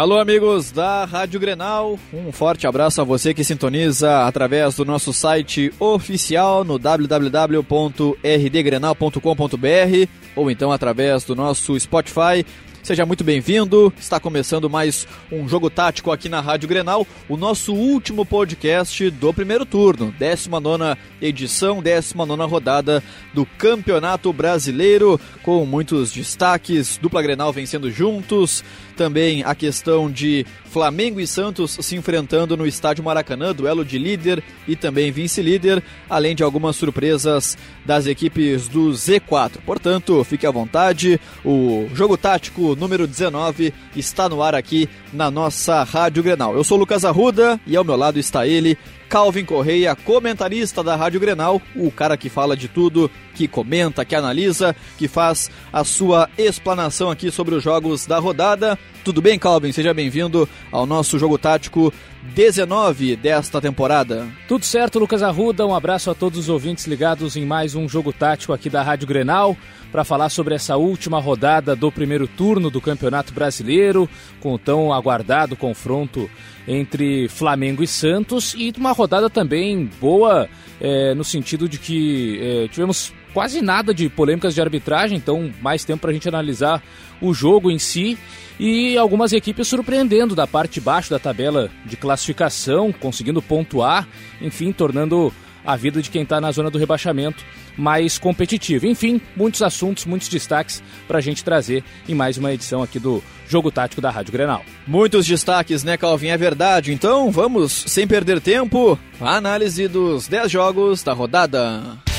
Alô, amigos da Rádio Grenal. Um forte abraço a você que sintoniza através do nosso site oficial no www.rdgrenal.com.br ou então através do nosso Spotify Seja muito bem-vindo. Está começando mais um jogo tático aqui na Rádio Grenal, o nosso último podcast do primeiro turno, 19 edição, 19 rodada do Campeonato Brasileiro, com muitos destaques, dupla Grenal vencendo juntos, também a questão de Flamengo e Santos se enfrentando no estádio Maracanã, duelo de líder e também vice-líder, além de algumas surpresas das equipes do Z4. Portanto, fique à vontade, o jogo tático número 19 está no ar aqui na nossa Rádio Grenal. Eu sou Lucas Arruda e ao meu lado está ele, Calvin Correia, comentarista da Rádio Grenal, o cara que fala de tudo, que comenta, que analisa, que faz a sua explanação aqui sobre os jogos da rodada. Tudo bem, Calvin? Seja bem-vindo ao nosso jogo tático 19 desta temporada. Tudo certo, Lucas Arruda. Um abraço a todos os ouvintes ligados em mais um jogo tático aqui da Rádio Grenal para falar sobre essa última rodada do primeiro turno do Campeonato Brasileiro, com o tão aguardado confronto entre Flamengo e Santos e uma rodada também boa é, no sentido de que é, tivemos quase nada de polêmicas de arbitragem, então mais tempo para a gente analisar o jogo em si e algumas equipes surpreendendo da parte de baixo da tabela de classificação, conseguindo pontuar, enfim, tornando a vida de quem está na zona do rebaixamento mais competitiva. Enfim, muitos assuntos, muitos destaques para a gente trazer em mais uma edição aqui do Jogo Tático da Rádio Grenal. Muitos destaques, né, Calvin? É verdade. Então vamos, sem perder tempo, a análise dos 10 jogos da rodada.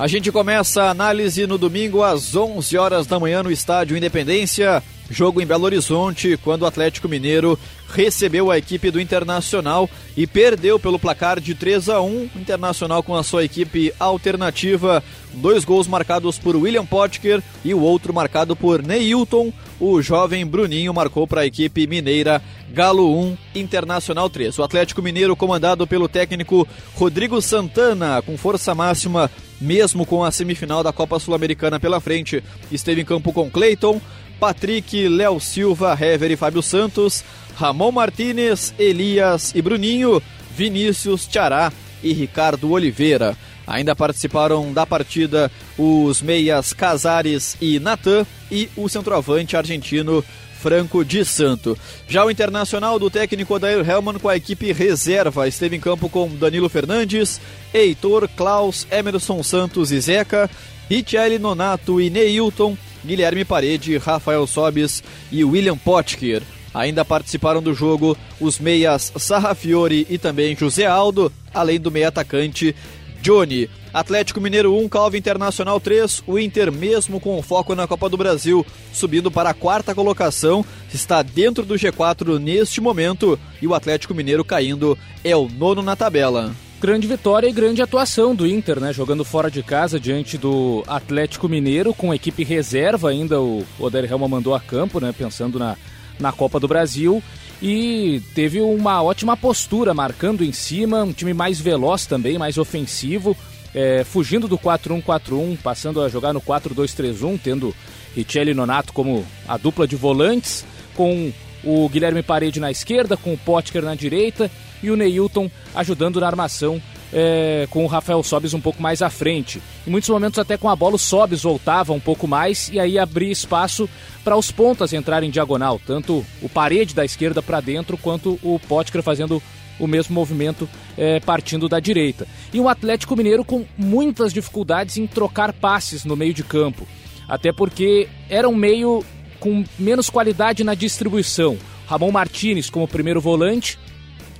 A gente começa a análise no domingo às 11 horas da manhã no Estádio Independência. Jogo em Belo Horizonte, quando o Atlético Mineiro recebeu a equipe do Internacional e perdeu pelo placar de 3 a 1. Internacional com a sua equipe alternativa, dois gols marcados por William Potker e o outro marcado por Neilton. O jovem Bruninho marcou para a equipe mineira Galo 1, Internacional 3. O Atlético Mineiro, comandado pelo técnico Rodrigo Santana, com força máxima mesmo com a semifinal da Copa Sul-Americana pela frente. Esteve em campo com Cleiton, Patrick, Léo Silva, Hever e Fábio Santos, Ramon Martinez, Elias e Bruninho, Vinícius, Tiará e Ricardo Oliveira. Ainda participaram da partida os meias Casares e Natan e o centroavante argentino Franco de Santo. Já o internacional do técnico Odair Helman com a equipe reserva esteve em campo com Danilo Fernandes, Heitor, Klaus, Emerson Santos e Zeca, Richelle Nonato e Neilton, Guilherme Parede, Rafael Sobis e William Potker. Ainda participaram do jogo os meias Sarrafiore e também José Aldo, além do meia atacante Johnny. Atlético Mineiro 1, Calvo Internacional 3. O Inter, mesmo com foco na Copa do Brasil, subindo para a quarta colocação, está dentro do G4 neste momento. E o Atlético Mineiro caindo é o nono na tabela grande vitória e grande atuação do Inter, né? Jogando fora de casa diante do Atlético Mineiro, com equipe reserva ainda. O Oder Helma mandou a campo, né? Pensando na, na Copa do Brasil. E teve uma ótima postura, marcando em cima, um time mais veloz também, mais ofensivo é, fugindo do 4-1-4-1, passando a jogar no 4-2-3-1, tendo Richelli e Nonato como a dupla de volantes, com o Guilherme Parede na esquerda, com o Potker na direita e o Neilton ajudando na armação é, com o Rafael Sobis um pouco mais à frente. Em muitos momentos, até com a bola, o Sobis voltava um pouco mais e aí abria espaço para os pontas entrarem em diagonal, tanto o Parede da esquerda para dentro quanto o Potker fazendo o mesmo movimento é, partindo da direita. E um Atlético Mineiro com muitas dificuldades em trocar passes no meio de campo, até porque era um meio com menos qualidade na distribuição. Ramon Martinez como primeiro volante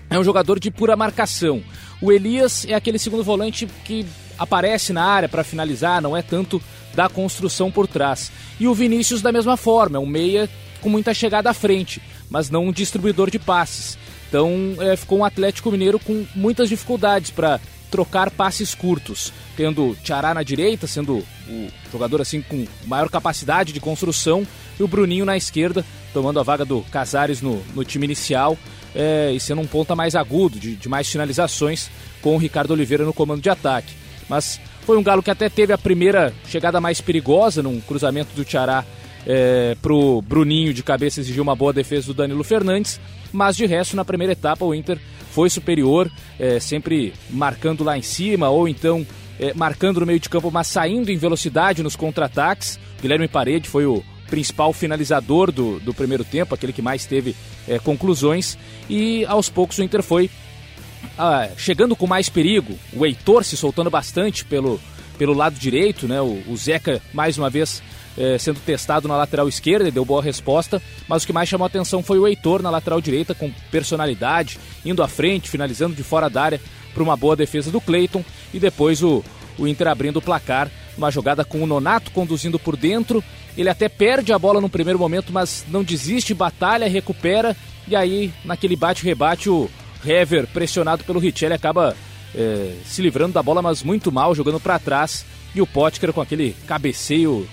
é um jogador de pura marcação. O Elias é aquele segundo volante que aparece na área para finalizar, não é tanto da construção por trás. E o Vinícius da mesma forma, é um meia com muita chegada à frente, mas não um distribuidor de passes. Então é, ficou um Atlético Mineiro com muitas dificuldades para trocar passes curtos, tendo Tiará na direita, sendo o jogador assim com maior capacidade de construção, e o Bruninho na esquerda, tomando a vaga do Casares no, no time inicial é, e sendo um ponta mais agudo, de, de mais finalizações, com o Ricardo Oliveira no comando de ataque. Mas foi um Galo que até teve a primeira chegada mais perigosa num cruzamento do Tiará é, pro Bruninho de cabeça exigiu uma boa defesa do Danilo Fernandes, mas de resto na primeira etapa o Inter foi superior, é, sempre marcando lá em cima ou então é, marcando no meio de campo, mas saindo em velocidade nos contra-ataques. Guilherme Parede foi o principal finalizador do, do primeiro tempo, aquele que mais teve é, conclusões, e aos poucos o Inter foi ah, chegando com mais perigo, o Heitor se soltando bastante pelo, pelo lado direito, né? o, o Zeca mais uma vez é, sendo testado na lateral esquerda e deu boa resposta, mas o que mais chamou atenção foi o Heitor na lateral direita, com personalidade, indo à frente, finalizando de fora da área para uma boa defesa do Cleiton e depois o, o Inter abrindo o placar, uma jogada com o Nonato conduzindo por dentro. Ele até perde a bola no primeiro momento, mas não desiste, batalha, recupera e aí naquele bate-rebate o Hever, pressionado pelo Richelli, acaba é, se livrando da bola, mas muito mal, jogando para trás. E o Potker com aquele cabeceio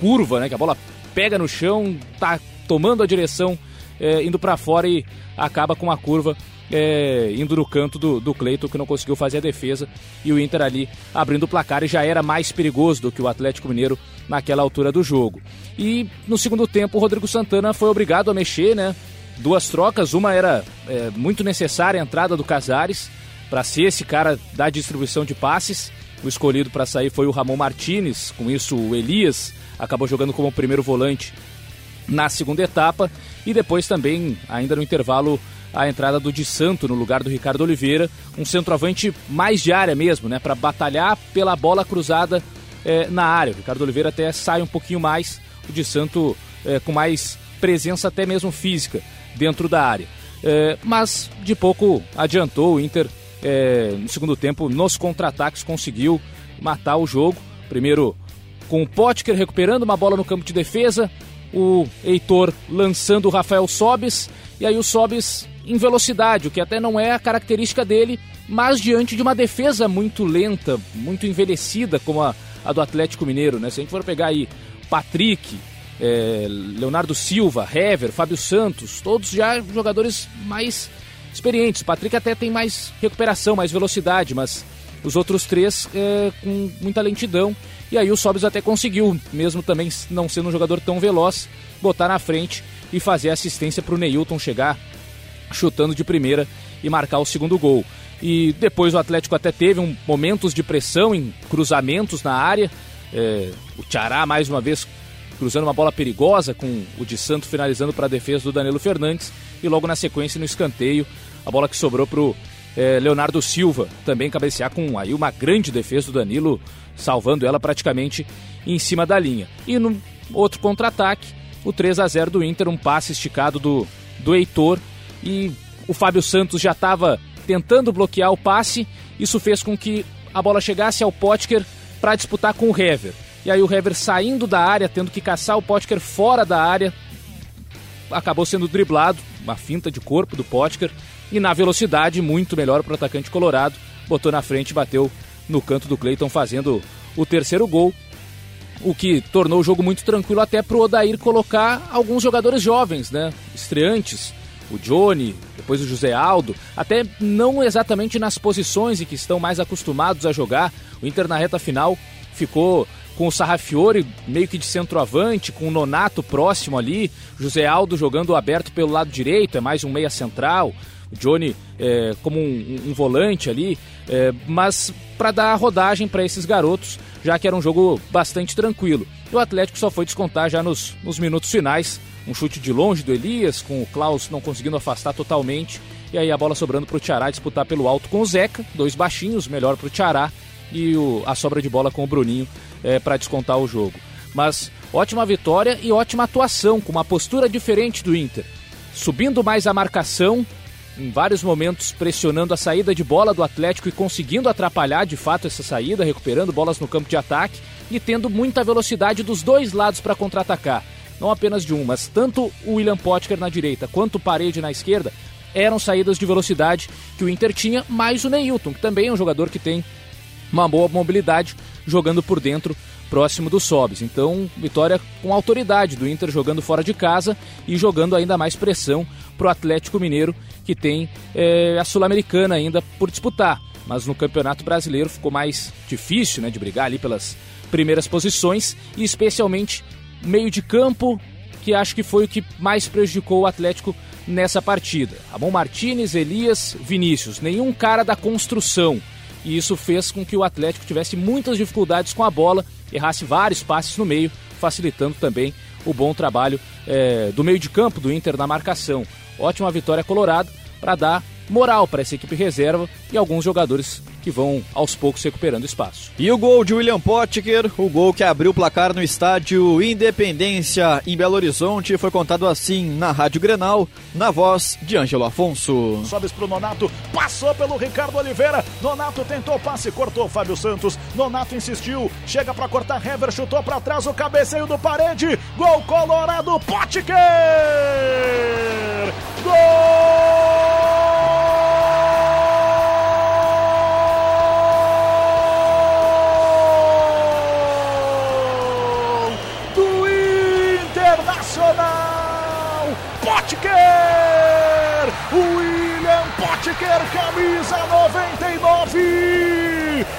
curva, né? Que a bola pega no chão, tá tomando a direção, é, indo para fora e acaba com a curva é, indo no canto do, do Cleiton, que não conseguiu fazer a defesa. E o Inter ali abrindo o placar e já era mais perigoso do que o Atlético Mineiro naquela altura do jogo. E no segundo tempo, o Rodrigo Santana foi obrigado a mexer, né? Duas trocas, uma era é, muito necessária a entrada do Casares para ser esse cara da distribuição de passes. O escolhido para sair foi o Ramon Martinez, com isso o Elias acabou jogando como primeiro volante na segunda etapa e depois também, ainda no intervalo, a entrada do Di Santo no lugar do Ricardo Oliveira, um centroavante mais de área mesmo, né, para batalhar pela bola cruzada é, na área. O Ricardo Oliveira até sai um pouquinho mais, o Di Santo é, com mais presença até mesmo física dentro da área. É, mas de pouco adiantou o Inter no segundo tempo, nos contra-ataques conseguiu matar o jogo. Primeiro com o Potker recuperando uma bola no campo de defesa, o Heitor lançando o Rafael Sobes, e aí o Sobes em velocidade, o que até não é a característica dele, mas diante de uma defesa muito lenta, muito envelhecida, como a, a do Atlético Mineiro, né? Se a gente for pegar aí Patrick, é, Leonardo Silva, Hever, Fábio Santos, todos já jogadores mais experientes. O Patrick até tem mais recuperação, mais velocidade, mas os outros três é, com muita lentidão. E aí o Sobis até conseguiu, mesmo também não sendo um jogador tão veloz, botar na frente e fazer assistência para o Neilton chegar chutando de primeira e marcar o segundo gol. E depois o Atlético até teve um, momentos de pressão em cruzamentos na área. É, o Tiará, mais uma vez, cruzando uma bola perigosa, com o de Santo finalizando para a defesa do Danilo Fernandes. E logo na sequência, no escanteio, a bola que sobrou para o é, Leonardo Silva também cabecear com aí uma grande defesa do Danilo, salvando ela praticamente em cima da linha. E no outro contra-ataque, o 3 a 0 do Inter, um passe esticado do, do Heitor e o Fábio Santos já estava tentando bloquear o passe. Isso fez com que a bola chegasse ao Potker para disputar com o Hever. E aí o Hever saindo da área, tendo que caçar o Potker fora da área, acabou sendo driblado, uma finta de corpo do Potker, e na velocidade, muito melhor para o atacante colorado, botou na frente e bateu no canto do Cleiton, fazendo o terceiro gol, o que tornou o jogo muito tranquilo até para o Odair colocar alguns jogadores jovens, né, estreantes, o Johnny, depois o José Aldo, até não exatamente nas posições em que estão mais acostumados a jogar. O Inter na reta final ficou com o Sarrafiore meio que de centroavante, com o Nonato próximo ali, José Aldo jogando aberto pelo lado direito, é mais um meia central, o Johnny é, como um, um, volante ali, é, mas para dar rodagem para esses garotos, já que era um jogo bastante tranquilo. E o Atlético só foi descontar já nos, nos minutos finais, um chute de longe do Elias, com o Klaus não conseguindo afastar totalmente. E aí a bola sobrando para o Tiará disputar pelo alto com o Zeca, dois baixinhos, melhor para o Tiará. E o, a sobra de bola com o Bruninho é, para descontar o jogo. Mas ótima vitória e ótima atuação, com uma postura diferente do Inter. Subindo mais a marcação, em vários momentos pressionando a saída de bola do Atlético e conseguindo atrapalhar de fato essa saída, recuperando bolas no campo de ataque e tendo muita velocidade dos dois lados para contra-atacar não apenas de um, mas tanto o William Potker na direita quanto o Parede na esquerda eram saídas de velocidade que o Inter tinha, mais o Neilton, que também é um jogador que tem uma boa mobilidade jogando por dentro próximo do Sobis. Então, vitória com autoridade do Inter jogando fora de casa e jogando ainda mais pressão para o Atlético Mineiro, que tem é, a Sul-Americana ainda por disputar. Mas no Campeonato Brasileiro ficou mais difícil né, de brigar ali pelas primeiras posições e especialmente meio de campo, que acho que foi o que mais prejudicou o Atlético nessa partida. Ramon Martinez, Elias, Vinícius, nenhum cara da construção. E isso fez com que o Atlético tivesse muitas dificuldades com a bola, errasse vários passes no meio, facilitando também o bom trabalho é, do meio de campo do Inter na marcação. Ótima vitória colorado para dar moral para essa equipe reserva e alguns jogadores que vão aos poucos recuperando espaço. E o gol de William Potker, o gol que abriu o placar no estádio Independência em Belo Horizonte, foi contado assim na Rádio Grenal, na voz de Ângelo Afonso. Sobes pro Nonato, passou pelo Ricardo Oliveira, Nonato tentou passe, cortou Fábio Santos, Nonato insistiu, chega para cortar, Hever chutou para trás, o cabeceio do parede, gol colorado, Potker! Gol!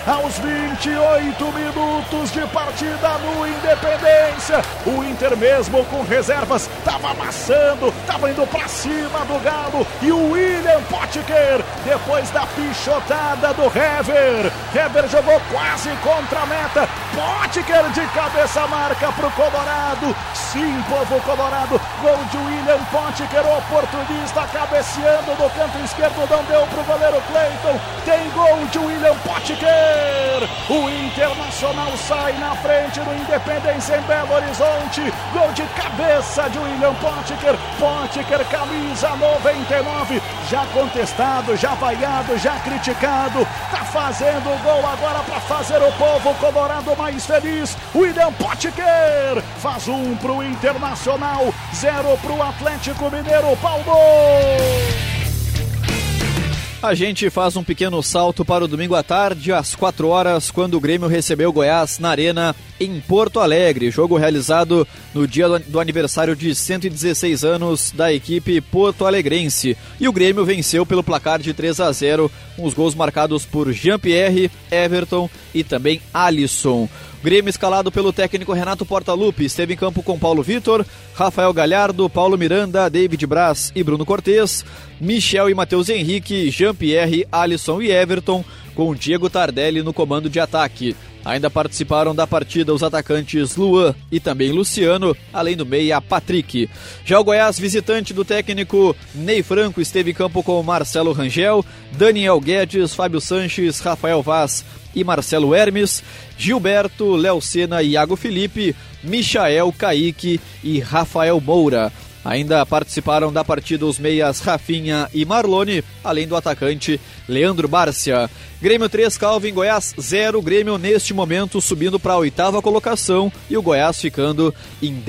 Aos 28 minutos de partida no Independência, o Inter mesmo com reservas estava amassando, estava indo para cima do Galo e o William Potker, depois da pichotada do Hever, Hever jogou quase contra a meta, Potker de cabeça marca para o Colorado, sim, povo Colorado, gol de William Potker, oportunista cabeceando no canto esquerdo, não deu para o goleiro Cleiton, tem gol de William Potker, o Internacional sai na frente do Independência em Belo Horizonte, gol de cabeça de William Potker, Potker camisa 99, já contestado, já vaiado, já criticado, tá fazendo o gol agora para fazer o povo colorado mais feliz, William Potker faz um pro Internacional, zero pro Atlético Mineiro, Paulo! A gente faz um pequeno salto para o domingo à tarde, às 4 horas, quando o Grêmio recebeu o Goiás na Arena em Porto Alegre. Jogo realizado no dia do aniversário de 116 anos da equipe porto-alegrense. E o Grêmio venceu pelo placar de 3 a 0, com os gols marcados por Jean-Pierre, Everton e também Alisson. Grêmio escalado pelo técnico Renato Portaluppi esteve em campo com Paulo Vitor, Rafael Galhardo, Paulo Miranda, David Braz e Bruno Cortes, Michel e Matheus Henrique, Jean-Pierre, Alisson e Everton, com Diego Tardelli no comando de ataque. Ainda participaram da partida os atacantes Luan e também Luciano, além do meia Patrick. Já o Goiás, visitante do técnico Ney Franco, esteve em campo com Marcelo Rangel, Daniel Guedes, Fábio Sanches, Rafael Vaz e Marcelo Hermes, Gilberto, Léo Sena e Iago Felipe, Michael, Kaique e Rafael Moura. Ainda participaram da partida os meias Rafinha e Marlone, além do atacante Leandro Bárcia. Grêmio 3, Calvin, Goiás 0. Grêmio neste momento subindo para a oitava colocação e o Goiás ficando em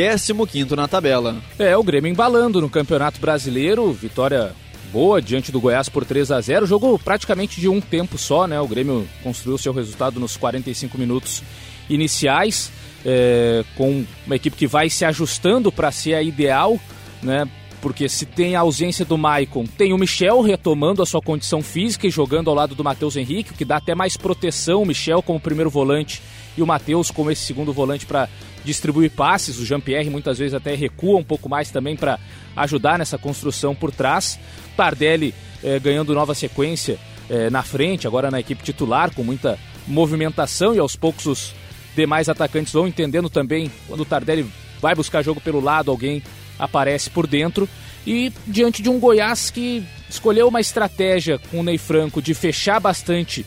15 na tabela. É, o Grêmio embalando no Campeonato Brasileiro, vitória boa diante do Goiás por 3 a 0 Jogo praticamente de um tempo só, né? O Grêmio construiu seu resultado nos 45 minutos iniciais, é, com uma equipe que vai se ajustando para ser a ideal, né? Porque se tem a ausência do Maicon, tem o Michel retomando a sua condição física e jogando ao lado do Matheus Henrique, o que dá até mais proteção, o Michel como primeiro volante e o Matheus como esse segundo volante para distribuir passes. O Jean-Pierre muitas vezes até recua um pouco mais também para ajudar nessa construção por trás. Tardelli eh, ganhando nova sequência eh, na frente, agora na equipe titular, com muita movimentação e aos poucos os demais atacantes vão entendendo também quando o Tardelli vai buscar jogo pelo lado, alguém aparece por dentro. E diante de um Goiás que escolheu uma estratégia com o Ney Franco de fechar bastante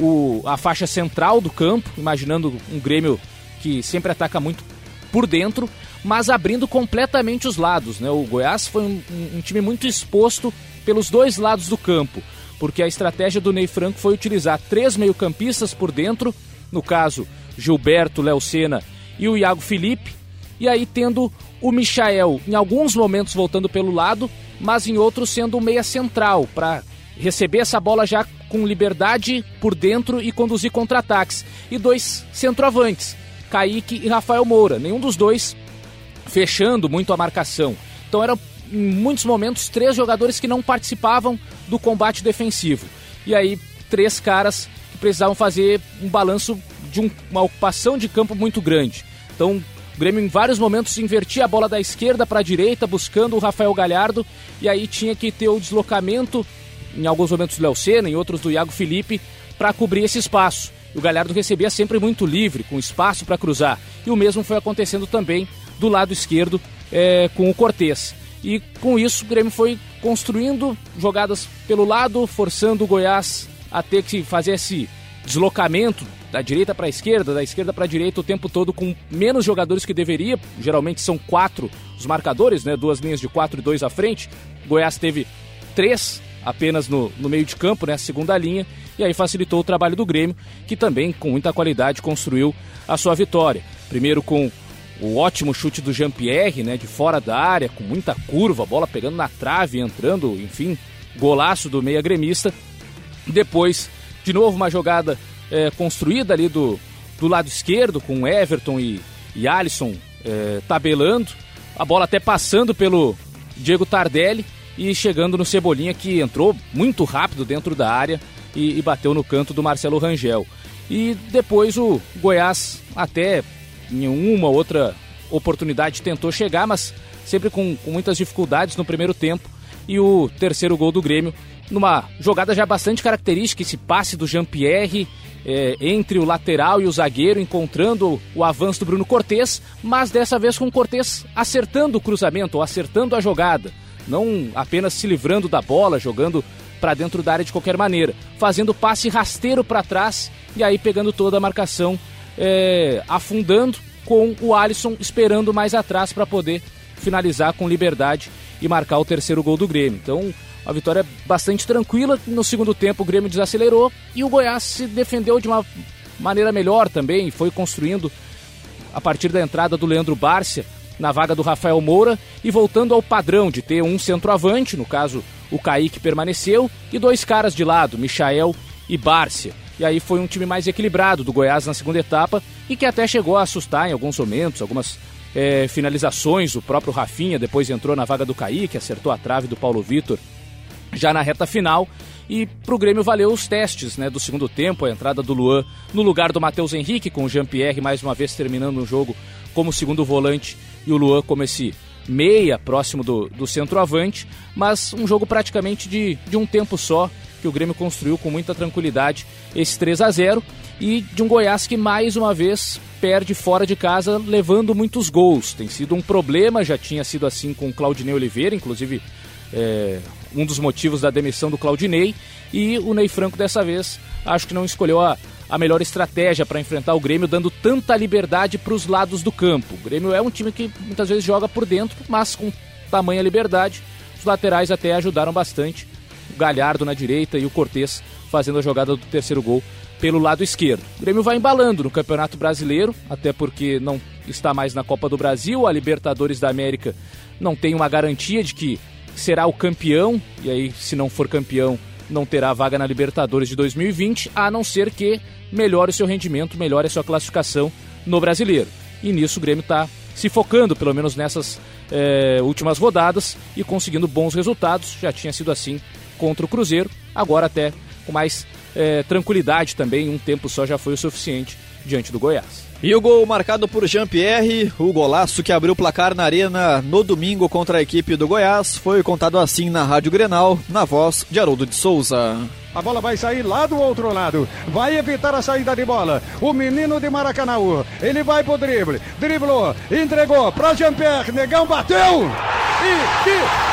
o, a faixa central do campo, imaginando um Grêmio que sempre ataca muito por dentro, mas abrindo completamente os lados. Né? O Goiás foi um, um, time muito exposto pelos dois lados do campo, porque a estratégia do Ney Franco foi utilizar três meio-campistas por dentro, no caso Gilberto, Léo Sena e o Iago Felipe, e aí tendo o Michael em alguns momentos voltando pelo lado, mas em outros sendo um meia central, para receber essa bola já com liberdade por dentro e conduzir contra-ataques. E dois centroavantes, Kaique e Rafael Moura, nenhum dos dois fechando muito a marcação. Então eram em muitos momentos três jogadores que não participavam do combate defensivo. E aí três caras que precisavam fazer um balanço de um, uma ocupação de campo muito grande. Então o Grêmio em vários momentos invertia a bola da esquerda para a direita, buscando o Rafael Galhardo, e aí tinha que ter o deslocamento, em alguns momentos do Léo Senna, em outros do Iago Felipe, para cobrir esse espaço. O Galhardo recebia sempre muito livre, com espaço para cruzar. E o mesmo foi acontecendo também do lado esquerdo é, com o Cortez. E com isso o Grêmio foi construindo jogadas pelo lado, forçando o Goiás a ter que fazer esse deslocamento da direita para a esquerda, da esquerda para a direita o tempo todo com menos jogadores que deveria. Geralmente são quatro os marcadores, né? Duas linhas de quatro e dois à frente. Goiás teve três apenas no, no meio de campo, né? A segunda linha. E aí facilitou o trabalho do Grêmio, que também com muita qualidade construiu a sua vitória. Primeiro com o ótimo chute do Jean-Pierre, né? De fora da área, com muita curva, bola pegando na trave, entrando, enfim, golaço do meia gremista. Depois, de novo, uma jogada é, construída ali do, do lado esquerdo, com Everton e, e Alisson é, tabelando. A bola até passando pelo Diego Tardelli e chegando no Cebolinha, que entrou muito rápido dentro da área e, e bateu no canto do Marcelo Rangel. E depois o Goiás, até em uma outra oportunidade, tentou chegar, mas sempre com, com muitas dificuldades no primeiro tempo. E o terceiro gol do Grêmio, numa jogada já bastante característica, esse passe do Jean-Pierre é, entre o lateral e o zagueiro, encontrando o avanço do Bruno Cortes, mas dessa vez com o Cortes acertando o cruzamento, ou acertando a jogada, não apenas se livrando da bola, jogando para dentro da área de qualquer maneira, fazendo passe rasteiro para trás e aí pegando toda a marcação, é, afundando com o Alisson esperando mais atrás para poder finalizar com liberdade e marcar o terceiro gol do Grêmio. Então, a vitória bastante tranquila. No segundo tempo, o Grêmio desacelerou e o Goiás se defendeu de uma maneira melhor também. Foi construindo a partir da entrada do Leandro Bárcia na vaga do Rafael Moura e voltando ao padrão de ter um centroavante, no caso o Kaique permaneceu, e dois caras de lado, Michael e Bárcia. E aí foi um time mais equilibrado do Goiás na segunda etapa e que até chegou a assustar em alguns momentos, algumas é, finalizações. O próprio Rafinha depois entrou na vaga do Kaique, acertou a trave do Paulo Vitor já na reta final. E para o Grêmio valeu os testes né, do segundo tempo, a entrada do Luan no lugar do Matheus Henrique, com o Jean-Pierre mais uma vez terminando o jogo como segundo volante e o Luan como esse meia próximo do, do centroavante, mas um jogo praticamente de, de um tempo só, que o Grêmio construiu com muita tranquilidade esse 3 a 0 e de um Goiás que mais uma vez perde fora de casa, levando muitos gols. Tem sido um problema, já tinha sido assim com o Claudinei Oliveira, inclusive é, um dos motivos da demissão do Claudinei. E o Ney Franco, dessa vez, acho que não escolheu a, a melhor estratégia para enfrentar o Grêmio, dando tanta liberdade para os lados do campo. O Grêmio é um time que muitas vezes joga por dentro, mas com tamanha liberdade. Os laterais até ajudaram bastante. O Galhardo na direita e o Cortez fazendo a jogada do terceiro gol pelo lado esquerdo. O Grêmio vai embalando no Campeonato Brasileiro, até porque não está mais na Copa do Brasil. A Libertadores da América não tem uma garantia de que será o campeão, e aí, se não for campeão, não terá vaga na Libertadores de 2020, a não ser que melhore o seu rendimento, melhore a sua classificação no brasileiro. E nisso o Grêmio está se focando, pelo menos nessas é, últimas rodadas, e conseguindo bons resultados. Já tinha sido assim contra o Cruzeiro, agora até com mais é, tranquilidade também, um tempo só já foi o suficiente diante do Goiás. E o gol marcado por Jean-Pierre, o golaço que abriu o placar na arena no domingo contra a equipe do Goiás, foi contado assim na Rádio Grenal, na voz de Haroldo de Souza. A bola vai sair lá do outro lado. Vai evitar a saída de bola. O menino de Maracanã. Ele vai pro drible. Driblou. Entregou para Jean-Pierre. Negão bateu. E, e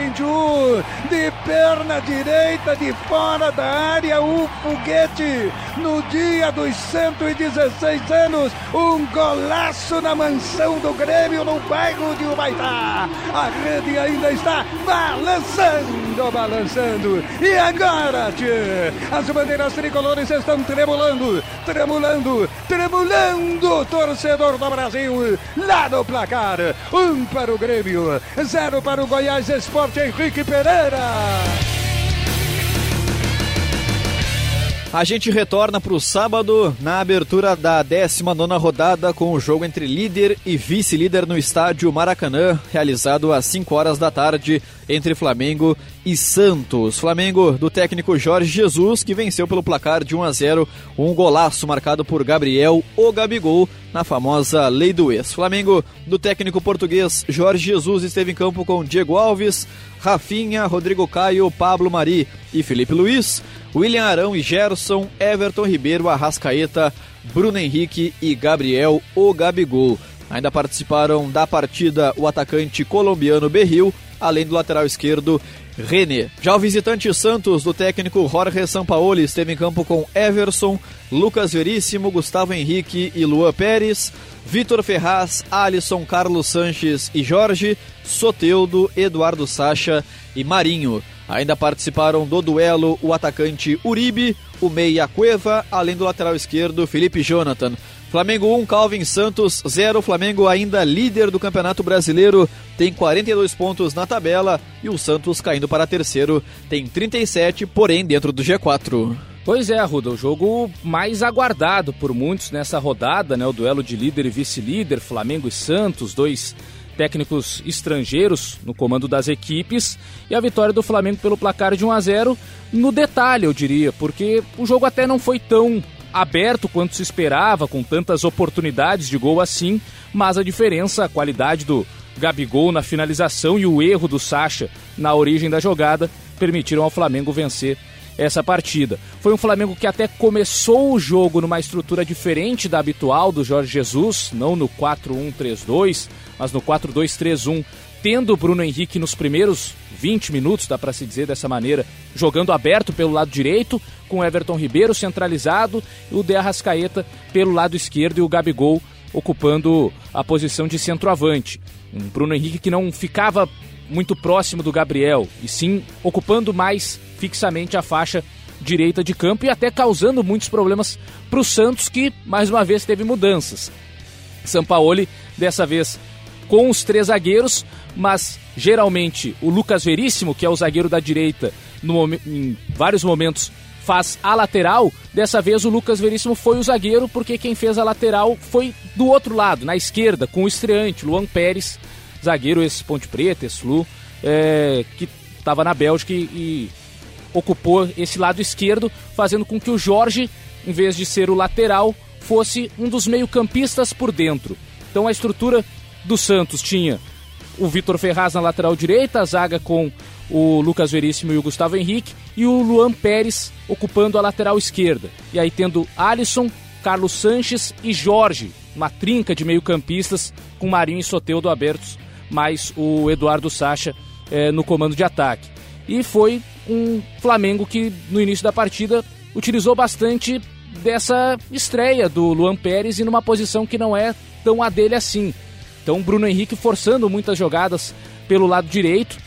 camisa 21, de perna direita, de fora da área, o foguete no dia dos 116 anos, um golaço na mansão do Grêmio no bairro de Humaitá. A rede ainda está balançando, balançando. E agora, tchê, as bandeiras tricolores estão tremulando, tremulando, tremulando, torcedor do Brasil, lá no placar. Um para o Grêmio, zero para o Goiás Esporte Henrique Pereira. A gente retorna para o sábado na abertura da 19 rodada com o jogo entre líder e vice-líder no estádio Maracanã, realizado às 5 horas da tarde entre Flamengo e Santos. Flamengo do técnico Jorge Jesus, que venceu pelo placar de 1 a 0, um golaço marcado por Gabriel o Gabigol na famosa Lei do Ex. Flamengo do técnico português Jorge Jesus esteve em campo com Diego Alves, Rafinha, Rodrigo Caio, Pablo Mari e Felipe Luiz. William Arão e Gerson, Everton Ribeiro, Arrascaeta, Bruno Henrique e Gabriel o Gabigol. Ainda participaram da partida o atacante colombiano Berril, além do lateral esquerdo René. Já o visitante Santos do técnico Jorge Sampaoli esteve em campo com Everson, Lucas Veríssimo, Gustavo Henrique e Luan Pérez, Vitor Ferraz, Alisson, Carlos Sanches e Jorge, Soteudo, Eduardo Sacha e Marinho. Ainda participaram do duelo o atacante Uribe, o meia Cueva, além do lateral esquerdo Felipe Jonathan. Flamengo 1, Calvin Santos 0. Flamengo ainda líder do Campeonato Brasileiro, tem 42 pontos na tabela e o Santos caindo para terceiro, tem 37, porém dentro do G4. Pois é, Arruda, o jogo mais aguardado por muitos nessa rodada, né? O duelo de líder e vice-líder, Flamengo e Santos, dois técnicos estrangeiros no comando das equipes e a vitória do Flamengo pelo placar de 1 a 0 no detalhe, eu diria, porque o jogo até não foi tão aberto quanto se esperava, com tantas oportunidades de gol assim, mas a diferença, a qualidade do Gabigol na finalização e o erro do Sacha na origem da jogada permitiram ao Flamengo vencer essa partida. Foi um Flamengo que até começou o jogo numa estrutura diferente da habitual do Jorge Jesus, não no 4-1-3-2, mas no 4-2-3-1, tendo o Bruno Henrique nos primeiros 20 minutos, dá para se dizer dessa maneira, jogando aberto pelo lado direito, com Everton Ribeiro centralizado, o De Arrascaeta pelo lado esquerdo e o Gabigol ocupando a posição de centroavante. Um Bruno Henrique que não ficava muito próximo do Gabriel, e sim ocupando mais fixamente a faixa direita de campo e até causando muitos problemas para o Santos, que mais uma vez teve mudanças. Sampaoli, dessa vez com os três zagueiros, mas geralmente o Lucas Veríssimo, que é o zagueiro da direita, no, em vários momentos faz a lateral. Dessa vez o Lucas Veríssimo foi o zagueiro, porque quem fez a lateral foi do outro lado, na esquerda, com o estreante, Luan Pérez, zagueiro esse Ponte Preta, esse Lu, é, que estava na Bélgica e, e ocupou esse lado esquerdo, fazendo com que o Jorge, em vez de ser o lateral, fosse um dos meio-campistas por dentro. Então a estrutura do Santos tinha o Vitor Ferraz na lateral direita, a zaga com o Lucas Veríssimo e o Gustavo Henrique, e o Luan Pérez ocupando a lateral esquerda. E aí tendo Alisson, Carlos Sanches e Jorge, uma trinca de meio-campistas com Marinho e Soteudo abertos, mais o Eduardo Sacha eh, no comando de ataque. E foi um Flamengo que no início da partida utilizou bastante dessa estreia do Luan Pérez e numa posição que não é tão a dele assim. Então Bruno Henrique forçando muitas jogadas pelo lado direito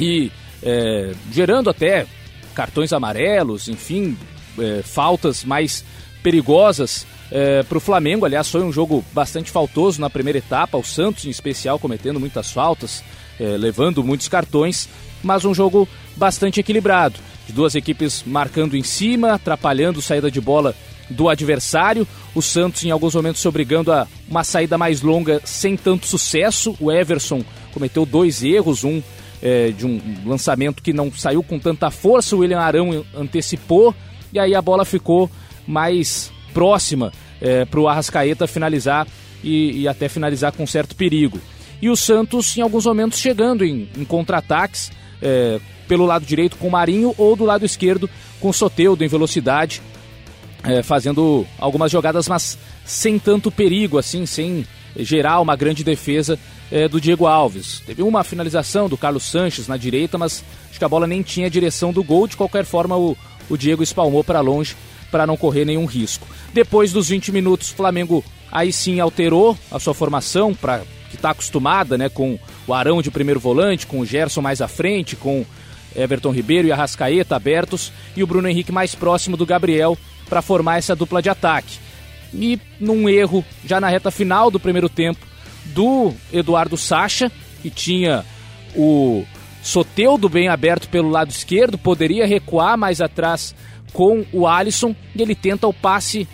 e é, gerando até cartões amarelos, enfim, é, faltas mais perigosas é, para o Flamengo. Aliás, foi um jogo bastante faltoso na primeira etapa, o Santos em especial cometendo muitas faltas, é, levando muitos cartões, mas um jogo bastante equilibrado. De duas equipes marcando em cima, atrapalhando saída de bola do adversário. O Santos, em alguns momentos, se obrigando a uma saída mais longa sem tanto sucesso. O Everson cometeu dois erros, um é, de um lançamento que não saiu com tanta força, o William Arão antecipou e aí a bola ficou mais próxima é, para o Arrascaeta finalizar e, e, até finalizar com certo perigo. E o Santos, em alguns momentos, chegando em, em contra-ataques é, pelo lado direito com o Marinho ou do lado esquerdo com o Soteudo em velocidade é, fazendo algumas jogadas, mas sem tanto perigo, assim, sem gerar uma grande defesa é, do Diego Alves. Teve uma finalização do Carlos Sanches na direita, mas acho que a bola nem tinha direção do gol. De qualquer forma, o, o Diego espalmou para longe para não correr nenhum risco. Depois dos 20 minutos, o Flamengo aí sim alterou a sua formação para que está acostumada, né, com o Arão de primeiro volante, com o Gerson mais à frente, com Everton Ribeiro e Arrascaeta abertos e o Bruno Henrique mais próximo do Gabriel para formar essa dupla de ataque. E num erro já na reta final do primeiro tempo do Eduardo Sacha, que tinha o Soteudo bem aberto pelo lado esquerdo, poderia recuar mais atrás com o Alisson e ele tenta o passe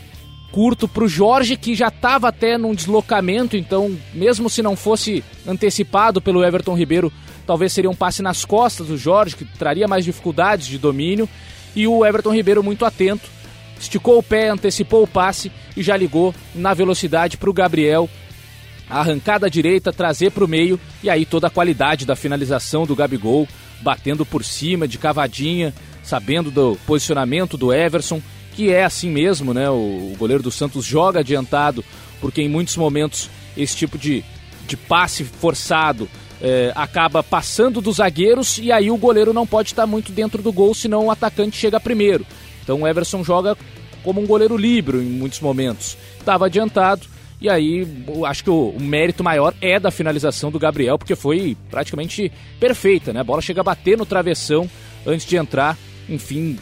curto para o Jorge, que já estava até num deslocamento, então, mesmo se não fosse antecipado pelo Everton Ribeiro, talvez seria um passe nas costas do Jorge, que traria mais dificuldades de domínio. E o Everton Ribeiro, muito atento, esticou o pé, antecipou o passe e já ligou na velocidade para o Gabriel. Arrancar da direita, trazer para o meio e aí toda a qualidade da finalização do Gabigol, batendo por cima, de cavadinha, sabendo do posicionamento do Everson, que é assim mesmo, né? O, goleiro do Santos joga adiantado, porque em muitos momentos esse tipo de, de passe forçado é, acaba passando dos zagueiros e aí o goleiro não pode estar muito dentro do gol, senão o atacante chega primeiro. Então o Everson joga como um goleiro livre em muitos momentos. Estava adiantado e aí acho que o, o, mérito maior é da finalização do Gabriel, porque foi praticamente perfeita, né? A bola chega a bater no travessão antes de entrar enfim,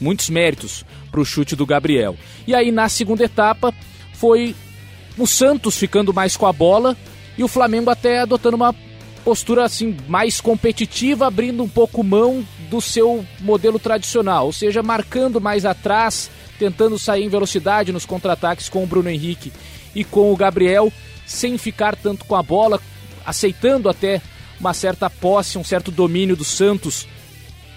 muitos méritos para o chute do Gabriel. E aí na segunda etapa foi o Santos ficando mais com a bola e o Flamengo até adotando uma postura assim mais competitiva, abrindo um pouco mão do seu modelo tradicional, ou seja, marcando mais atrás, tentando sair em velocidade nos contra-ataques com o Bruno Henrique e com o Gabriel, sem ficar tanto com a bola, aceitando até uma certa posse, um certo domínio do Santos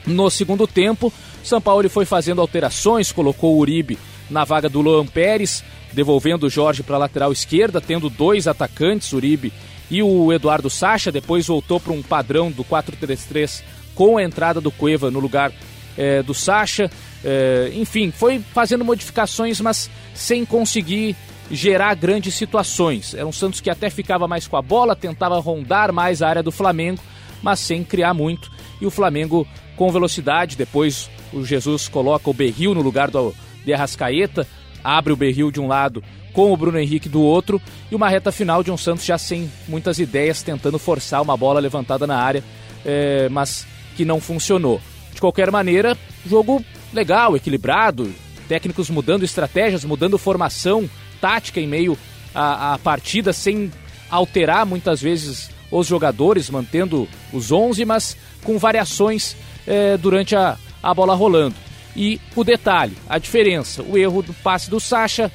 no segundo tempo, São Paulo foi fazendo alterações, colocou o Uribe na vaga do Luan Pérez, devolvendo o Jorge para a lateral esquerda, tendo dois atacantes, Uribe e o Eduardo Sacha. Depois voltou para um padrão do 4-3-3 com a entrada do Cueva no lugar é, do Sacha. É, enfim, foi fazendo modificações, mas sem conseguir gerar grandes situações. Era um Santos que até ficava mais com a bola, tentava rondar mais a área do Flamengo, mas sem criar muito. E o Flamengo com velocidade. Depois o Jesus coloca o Berril no lugar do de Arrascaeta, abre o Berril de um lado com o Bruno Henrique do outro e uma reta final de um Santos já sem muitas ideias, tentando forçar uma bola levantada na área, é, mas que não funcionou. De qualquer maneira, jogo legal, equilibrado, técnicos mudando estratégias, mudando formação tática em meio à, à partida, sem alterar muitas vezes os jogadores, mantendo os 11, mas com variações é, durante a, a bola rolando. E o detalhe, a diferença, o erro do passe do Sacha,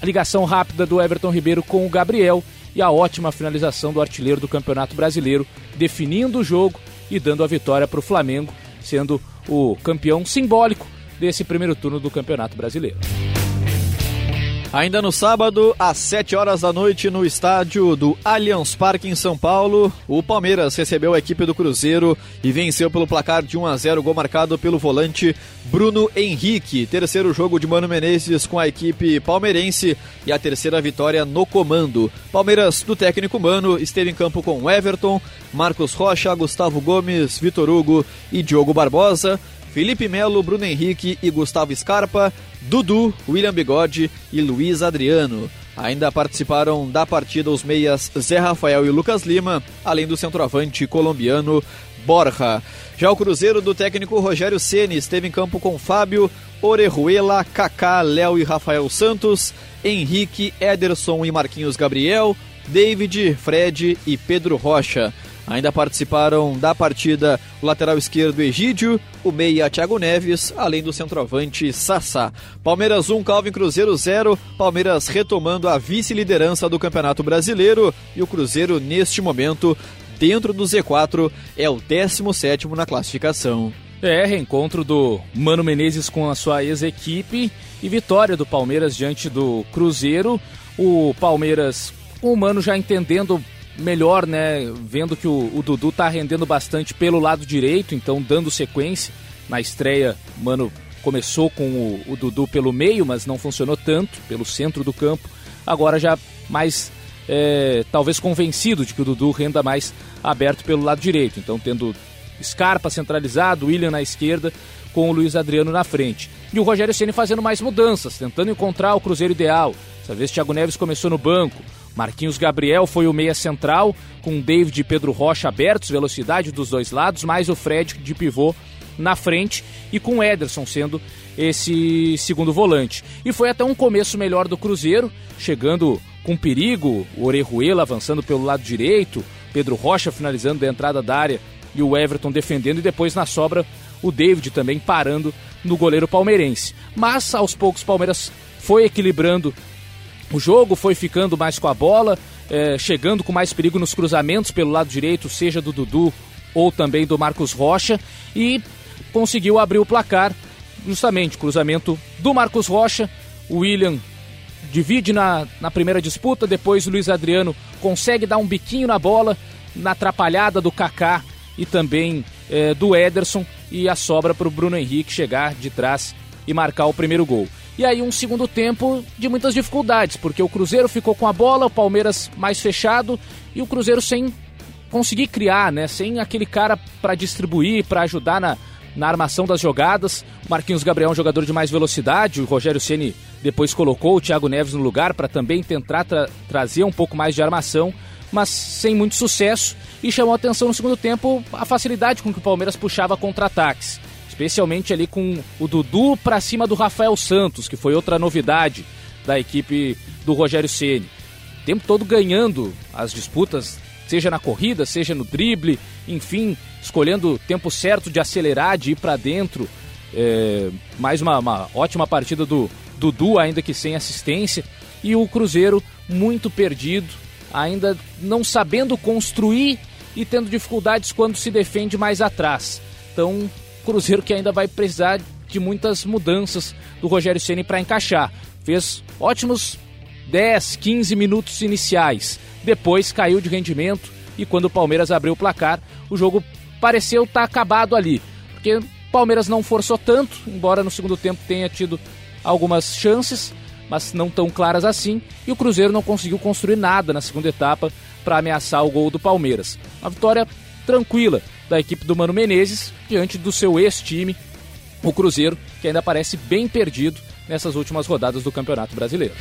a ligação rápida do Everton Ribeiro com o Gabriel e a ótima finalização do artilheiro do Campeonato Brasileiro, definindo o jogo e dando a vitória para o Flamengo, sendo o campeão simbólico desse primeiro turno do Campeonato Brasileiro. Ainda no sábado, às 7 horas da noite, no estádio do Allianz Parque em São Paulo, o Palmeiras recebeu a equipe do Cruzeiro e venceu pelo placar de 1 a 0, gol marcado pelo volante Bruno Henrique. Terceiro jogo de Mano Menezes com a equipe palmeirense e a terceira vitória no comando. Palmeiras do técnico Mano esteve em campo com Everton, Marcos Rocha, Gustavo Gomes, Vitor Hugo e Diogo Barbosa. Felipe Melo, Bruno Henrique e Gustavo Scarpa, Dudu, William Bigode e Luiz Adriano. Ainda participaram da partida os meias Zé Rafael e Lucas Lima, além do centroavante colombiano Borja. Já o Cruzeiro do técnico Rogério Ceni esteve em campo com Fábio, Orejuela, Kaká, Léo e Rafael Santos, Henrique, Ederson e Marquinhos Gabriel, David, Fred e Pedro Rocha. Ainda participaram da partida o lateral esquerdo Egídio, o meia Thiago Neves, além do centroavante Sassá. Palmeiras 1, Calvin Cruzeiro 0, Palmeiras retomando a vice-liderança do Campeonato Brasileiro e o Cruzeiro neste momento dentro do Z4 é o 17º na classificação. É, reencontro do Mano Menezes com a sua ex-equipe e vitória do Palmeiras diante do Cruzeiro. O Palmeiras, o Mano já entendendo melhor, né? Vendo que o, o Dudu tá rendendo bastante pelo lado direito, então dando sequência. Na estreia, mano, começou com o, o Dudu pelo meio, mas não funcionou tanto, pelo centro do campo. Agora já mais é, talvez convencido de que o Dudu renda mais aberto pelo lado direito. Então, tendo Scarpa centralizado, William na esquerda, com o Luiz Adriano na frente. E o Rogério Ceni fazendo mais mudanças, tentando encontrar o Cruzeiro ideal. Dessa vez, Thiago Neves começou no banco. Marquinhos Gabriel foi o meia central, com David e Pedro Rocha abertos, velocidade dos dois lados, mais o Fred de pivô na frente e com Ederson sendo esse segundo volante. E foi até um começo melhor do Cruzeiro, chegando com perigo, o Orejuela avançando pelo lado direito, Pedro Rocha finalizando da entrada da área e o Everton defendendo, e depois na sobra o David também parando no goleiro palmeirense. Mas aos poucos Palmeiras foi equilibrando o jogo, foi ficando mais com a bola, é, chegando com mais perigo nos cruzamentos pelo lado direito, seja do Dudu ou também do Marcos Rocha, e conseguiu abrir o placar, justamente cruzamento do Marcos Rocha, o William divide na, na primeira disputa, depois o Luiz Adriano consegue dar um biquinho na bola, na atrapalhada do Kaká e também é, do Ederson, e a sobra para o Bruno Henrique chegar de trás e marcar o primeiro gol. E aí um segundo tempo de muitas dificuldades, porque o Cruzeiro ficou com a bola, o Palmeiras mais fechado e o Cruzeiro sem conseguir criar, né? Sem aquele cara para distribuir, para ajudar na, na armação das jogadas. Marquinhos Gabriel é um jogador de mais velocidade, o Rogério Ceni depois colocou o Thiago Neves no lugar para também tentar tra trazer um pouco mais de armação, mas sem muito sucesso e chamou atenção no segundo tempo a facilidade com que o Palmeiras puxava contra-ataques, especialmente ali com o Dudu para cima do Rafael Santos, que foi outra novidade da equipe do Rogério Ceni. O tempo todo ganhando as disputas, seja na corrida, seja no drible, enfim, escolhendo o tempo certo de acelerar, de ir para dentro. É, mais uma, uma ótima partida do Dudu, ainda que sem assistência. E o Cruzeiro muito perdido, ainda não sabendo construir e tendo dificuldades quando se defende mais atrás. Então, Cruzeiro que ainda vai precisar de muitas mudanças do Rogério Ceni para encaixar. Fez ótimos 10, 15 minutos iniciais. Depois caiu de rendimento e quando o Palmeiras abriu o placar, o jogo pareceu estar tá acabado ali. Porque o Palmeiras não forçou tanto, embora no segundo tempo tenha tido algumas chances, mas não tão claras assim, e o Cruzeiro não conseguiu construir nada na segunda etapa para ameaçar o gol do Palmeiras. Uma vitória tranquila da equipe do Mano Menezes diante do seu ex-time, o Cruzeiro, que ainda parece bem perdido nessas últimas rodadas do Campeonato Brasileiro.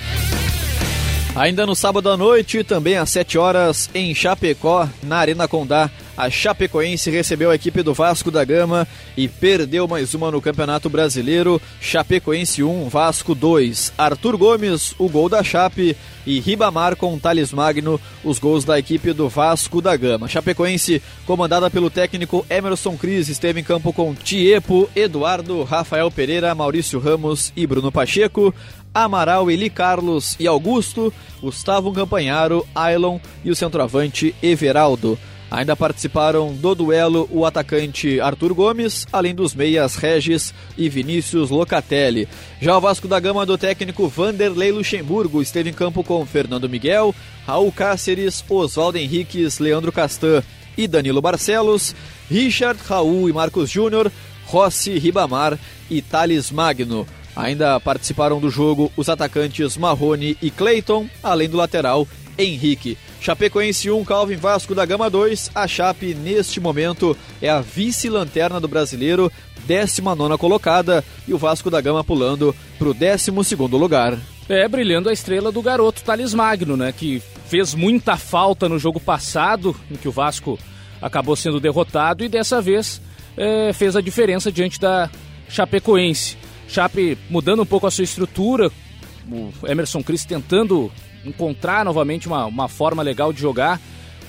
Ainda no sábado à noite, também às 7 horas, em Chapecó, na Arena Condá, a Chapecoense recebeu a equipe do Vasco da Gama e perdeu mais uma no Campeonato Brasileiro. Chapecoense 1, Vasco 2. Arthur Gomes, o gol da Chape, e Ribamar com Thales Magno, os gols da equipe do Vasco da Gama. Chapecoense, comandada pelo técnico Emerson Cris, esteve em campo com Tiepo, Eduardo, Rafael Pereira, Maurício Ramos e Bruno Pacheco. Amaral, Eli Carlos e Augusto, Gustavo Campanharo, Ailon e o centroavante Everaldo. Ainda participaram do duelo o atacante Arthur Gomes, além dos meias Regis e Vinícius Locatelli. Já o Vasco da Gama do técnico Vanderlei Luxemburgo esteve em campo com Fernando Miguel, Raul Cáceres, Oswaldo Henriques, Leandro Castan e Danilo Barcelos, Richard, Raul e Marcos Júnior, Rossi, Ribamar e Thales Magno. Ainda participaram do jogo os atacantes Marrone e Clayton, além do lateral Henrique. Chapecoense 1, Calvin Vasco da Gama 2. A Chape, neste momento, é a vice-lanterna do brasileiro, 19 colocada, e o Vasco da Gama pulando para o 12 lugar. É, brilhando a estrela do garoto Thales Magno, né? Que fez muita falta no jogo passado, em que o Vasco acabou sendo derrotado, e dessa vez é, fez a diferença diante da Chapecoense. Chape mudando um pouco a sua estrutura, o Emerson Cris tentando encontrar novamente uma, uma forma legal de jogar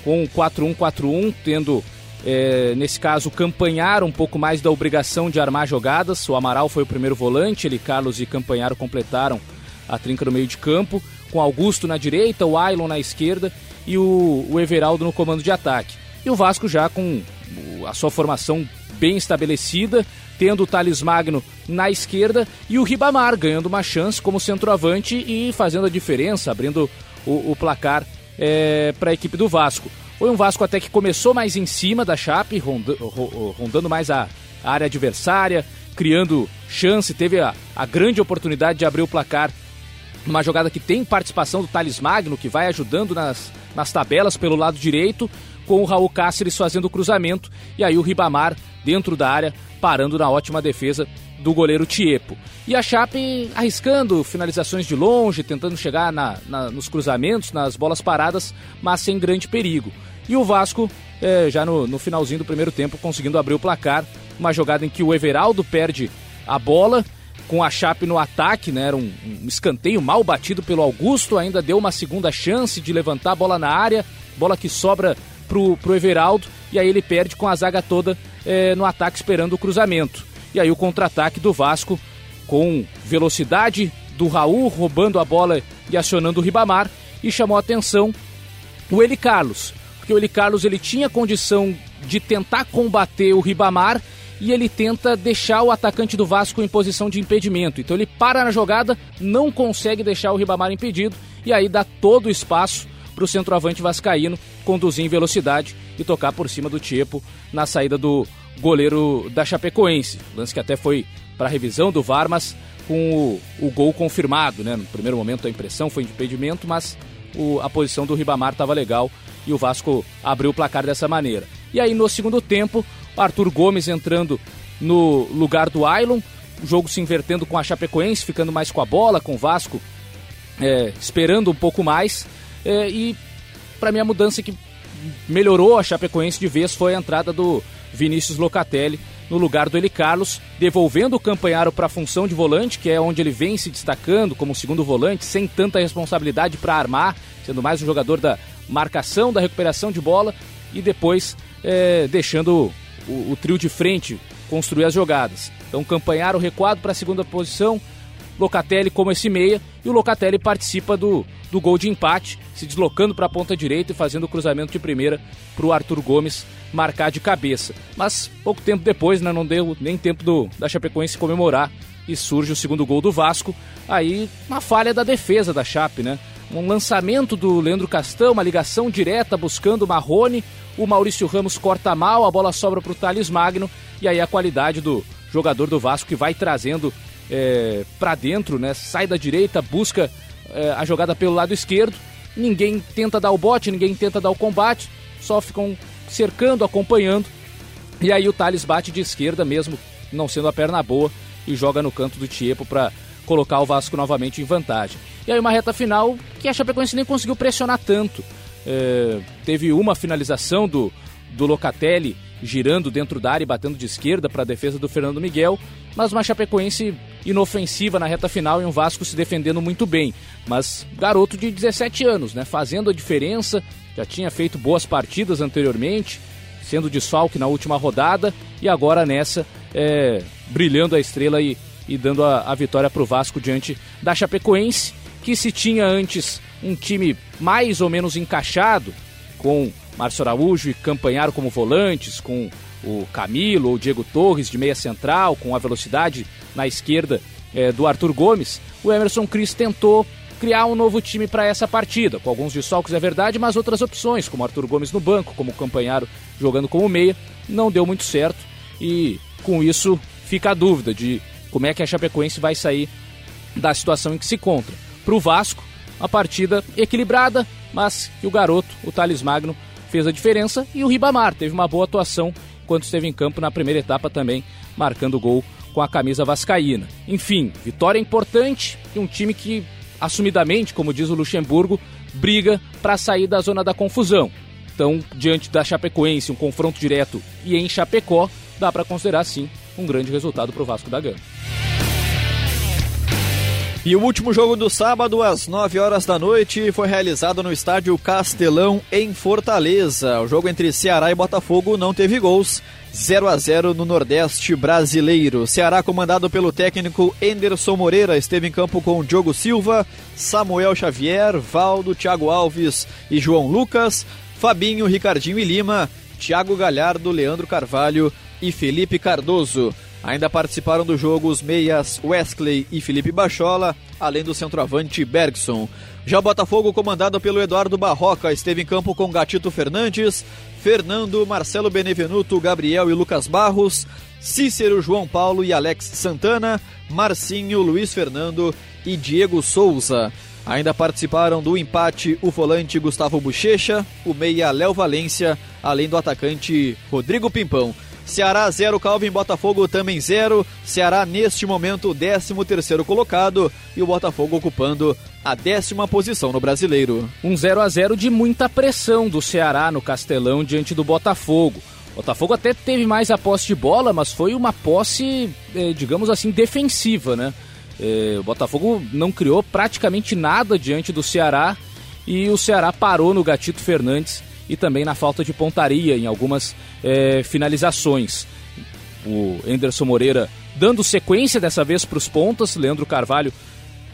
com o 4-1-4-1, tendo é, nesse caso Campanhar um pouco mais da obrigação de armar jogadas. O Amaral foi o primeiro volante, ele, Carlos e Campanharo completaram a trinca no meio de campo, com Augusto na direita, o Ailon na esquerda e o, o Everaldo no comando de ataque. E o Vasco já com a sua formação bem estabelecida, tendo o Thales Magno na esquerda e o Ribamar ganhando uma chance como centroavante e fazendo a diferença, abrindo o, o placar é, para a equipe do Vasco. Foi um Vasco até que começou mais em cima da Chape, rondando mais a área adversária, criando chance, teve a, a grande oportunidade de abrir o placar uma jogada que tem participação do Thales Magno, que vai ajudando nas, nas tabelas pelo lado direito, com o Raul Cáceres fazendo o cruzamento, e aí o Ribamar dentro da área, parando na ótima defesa do goleiro Tiepo. E a Chape arriscando finalizações de longe, tentando chegar na, na, nos cruzamentos, nas bolas paradas, mas sem grande perigo. E o Vasco, é, já no, no finalzinho do primeiro tempo, conseguindo abrir o placar. Uma jogada em que o Everaldo perde a bola, com a Chape no ataque, né? Era um, um, escanteio mal batido pelo Augusto, ainda deu uma segunda chance de levantar a bola na área, bola que sobra pro, pro Everaldo, e aí ele perde com a zaga toda é, no ataque esperando o cruzamento. E aí o contra-ataque do Vasco com velocidade do Raul roubando a bola e acionando o Ribamar e chamou a atenção o Eli Carlos, porque o Eli Carlos ele tinha condição de tentar combater o Ribamar e ele tenta deixar o atacante do Vasco em posição de impedimento. Então ele para na jogada, não consegue deixar o Ribamar impedido e aí dá todo o espaço para o centroavante vascaíno conduzir em velocidade e tocar por cima do Tiepo na saída do goleiro da Chapecoense. Lance que até foi para revisão do VAR, mas com o, o, gol confirmado, né? No primeiro momento a impressão foi impedimento, mas o, a posição do Ribamar estava legal e o Vasco abriu o placar dessa maneira. E aí no segundo tempo, Arthur Gomes entrando no lugar do Ailon, o jogo se invertendo com a Chapecoense, ficando mais com a bola, com o Vasco é, esperando um pouco mais. É, e para mim a mudança que melhorou a Chapecoense de vez foi a entrada do Vinícius Locatelli no lugar do Eli Carlos, devolvendo o Campanharo para a função de volante, que é onde ele vem se destacando como segundo volante, sem tanta responsabilidade para armar, sendo mais um jogador da marcação, da recuperação de bola e depois é, deixando o, o, trio de frente construir as jogadas. Então, Campanharo recuado para a segunda posição, Locatelli como esse meia e o Locatelli participa do, do gol de empate, se deslocando para a ponta direita e fazendo o cruzamento de primeira para o Arthur Gomes marcar de cabeça. Mas pouco tempo depois, né, não deu nem tempo do, da Chapecoense comemorar e surge o segundo gol do Vasco. Aí uma falha da defesa da Chape, né? Um lançamento do Leandro Castão, uma ligação direta buscando o Marrone. O Maurício Ramos corta mal, a bola sobra para o Thales Magno. E aí a qualidade do jogador do Vasco que vai trazendo é, para dentro, né? Sai da direita, busca é, a jogada pelo lado esquerdo. Ninguém tenta dar o bote, ninguém tenta dar o combate, só ficam cercando, acompanhando. E aí o Thales bate de esquerda mesmo, não sendo a perna boa, e joga no canto do Tiepo para colocar o Vasco novamente em vantagem. E aí uma reta final que a Chapecoense nem conseguiu pressionar tanto. É, teve uma finalização do, do Locatelli girando dentro da área e batendo de esquerda para a defesa do Fernando Miguel, mas uma Chapecoense inofensiva na reta final e um Vasco se defendendo muito bem. Mas garoto de 17 anos, né, fazendo a diferença, já tinha feito boas partidas anteriormente, sendo desfalque na última rodada e agora nessa é, brilhando a estrela e, e dando a, a vitória para o Vasco diante da Chapecoense, que se tinha antes um time mais ou menos encaixado, com Márcio Araújo e Campanharo como volantes, com o Camilo ou Diego Torres de meia central, com a velocidade na esquerda é, do Arthur Gomes, o Emerson Cris tentou criar um novo time para essa partida, com alguns desfalques é verdade, mas outras opções, como Arthur Gomes no banco, como Campanharo jogando como meia, não deu muito certo e com isso fica a dúvida de como é que a Chapecoense vai sair da situação em que se encontra. Para o Vasco, uma partida equilibrada, mas que o garoto, o Thales Magno, fez a diferença e o Ribamar teve uma boa atuação enquanto esteve em campo na primeira etapa também, marcando gol com a camisa vascaína. Enfim, vitória importante e um time que, assumidamente, como diz o Luxemburgo, briga para sair da zona da confusão. Então, diante da Chapecoense, um confronto direto e em Chapecó, dá para considerar sim um grande resultado para o Vasco da Gama. E o último jogo do sábado, às 9 horas da noite, foi realizado no estádio Castelão, em Fortaleza. O jogo entre Ceará e Botafogo não teve gols. 0 a 0 no Nordeste brasileiro. Ceará, comandado pelo técnico Enderson Moreira, esteve em campo com Diogo Silva, Samuel Xavier, Valdo, Thiago Alves e João Lucas, Fabinho, Ricardinho e Lima, Thiago Galhardo, Leandro Carvalho e Felipe Cardoso. Ainda participaram do jogo os meias Wesley e Felipe Bachola, além do centroavante Bergson. Já o Botafogo, comandado pelo Eduardo Barroca, esteve em campo com Gatito Fernandes, Fernando, Marcelo Benevenuto, Gabriel e Lucas Barros, Cícero, João Paulo e Alex Santana, Marcinho, Luiz Fernando e Diego Souza. Ainda participaram do empate o volante Gustavo Bochecha, o meia Léo Valência, além do atacante Rodrigo Pimpão. Ceará 0, Calvin Botafogo também 0. Ceará neste momento 13 terceiro colocado e o Botafogo ocupando a décima posição no Brasileiro. Um 0 a 0 de muita pressão do Ceará no Castelão diante do Botafogo. Botafogo até teve mais a posse de bola, mas foi uma posse, eh, digamos assim, defensiva, né? Eh, o Botafogo não criou praticamente nada diante do Ceará e o Ceará parou no Gatito Fernandes e também na falta de pontaria em algumas é, finalizações. O Enderson Moreira dando sequência dessa vez para os pontas, Leandro Carvalho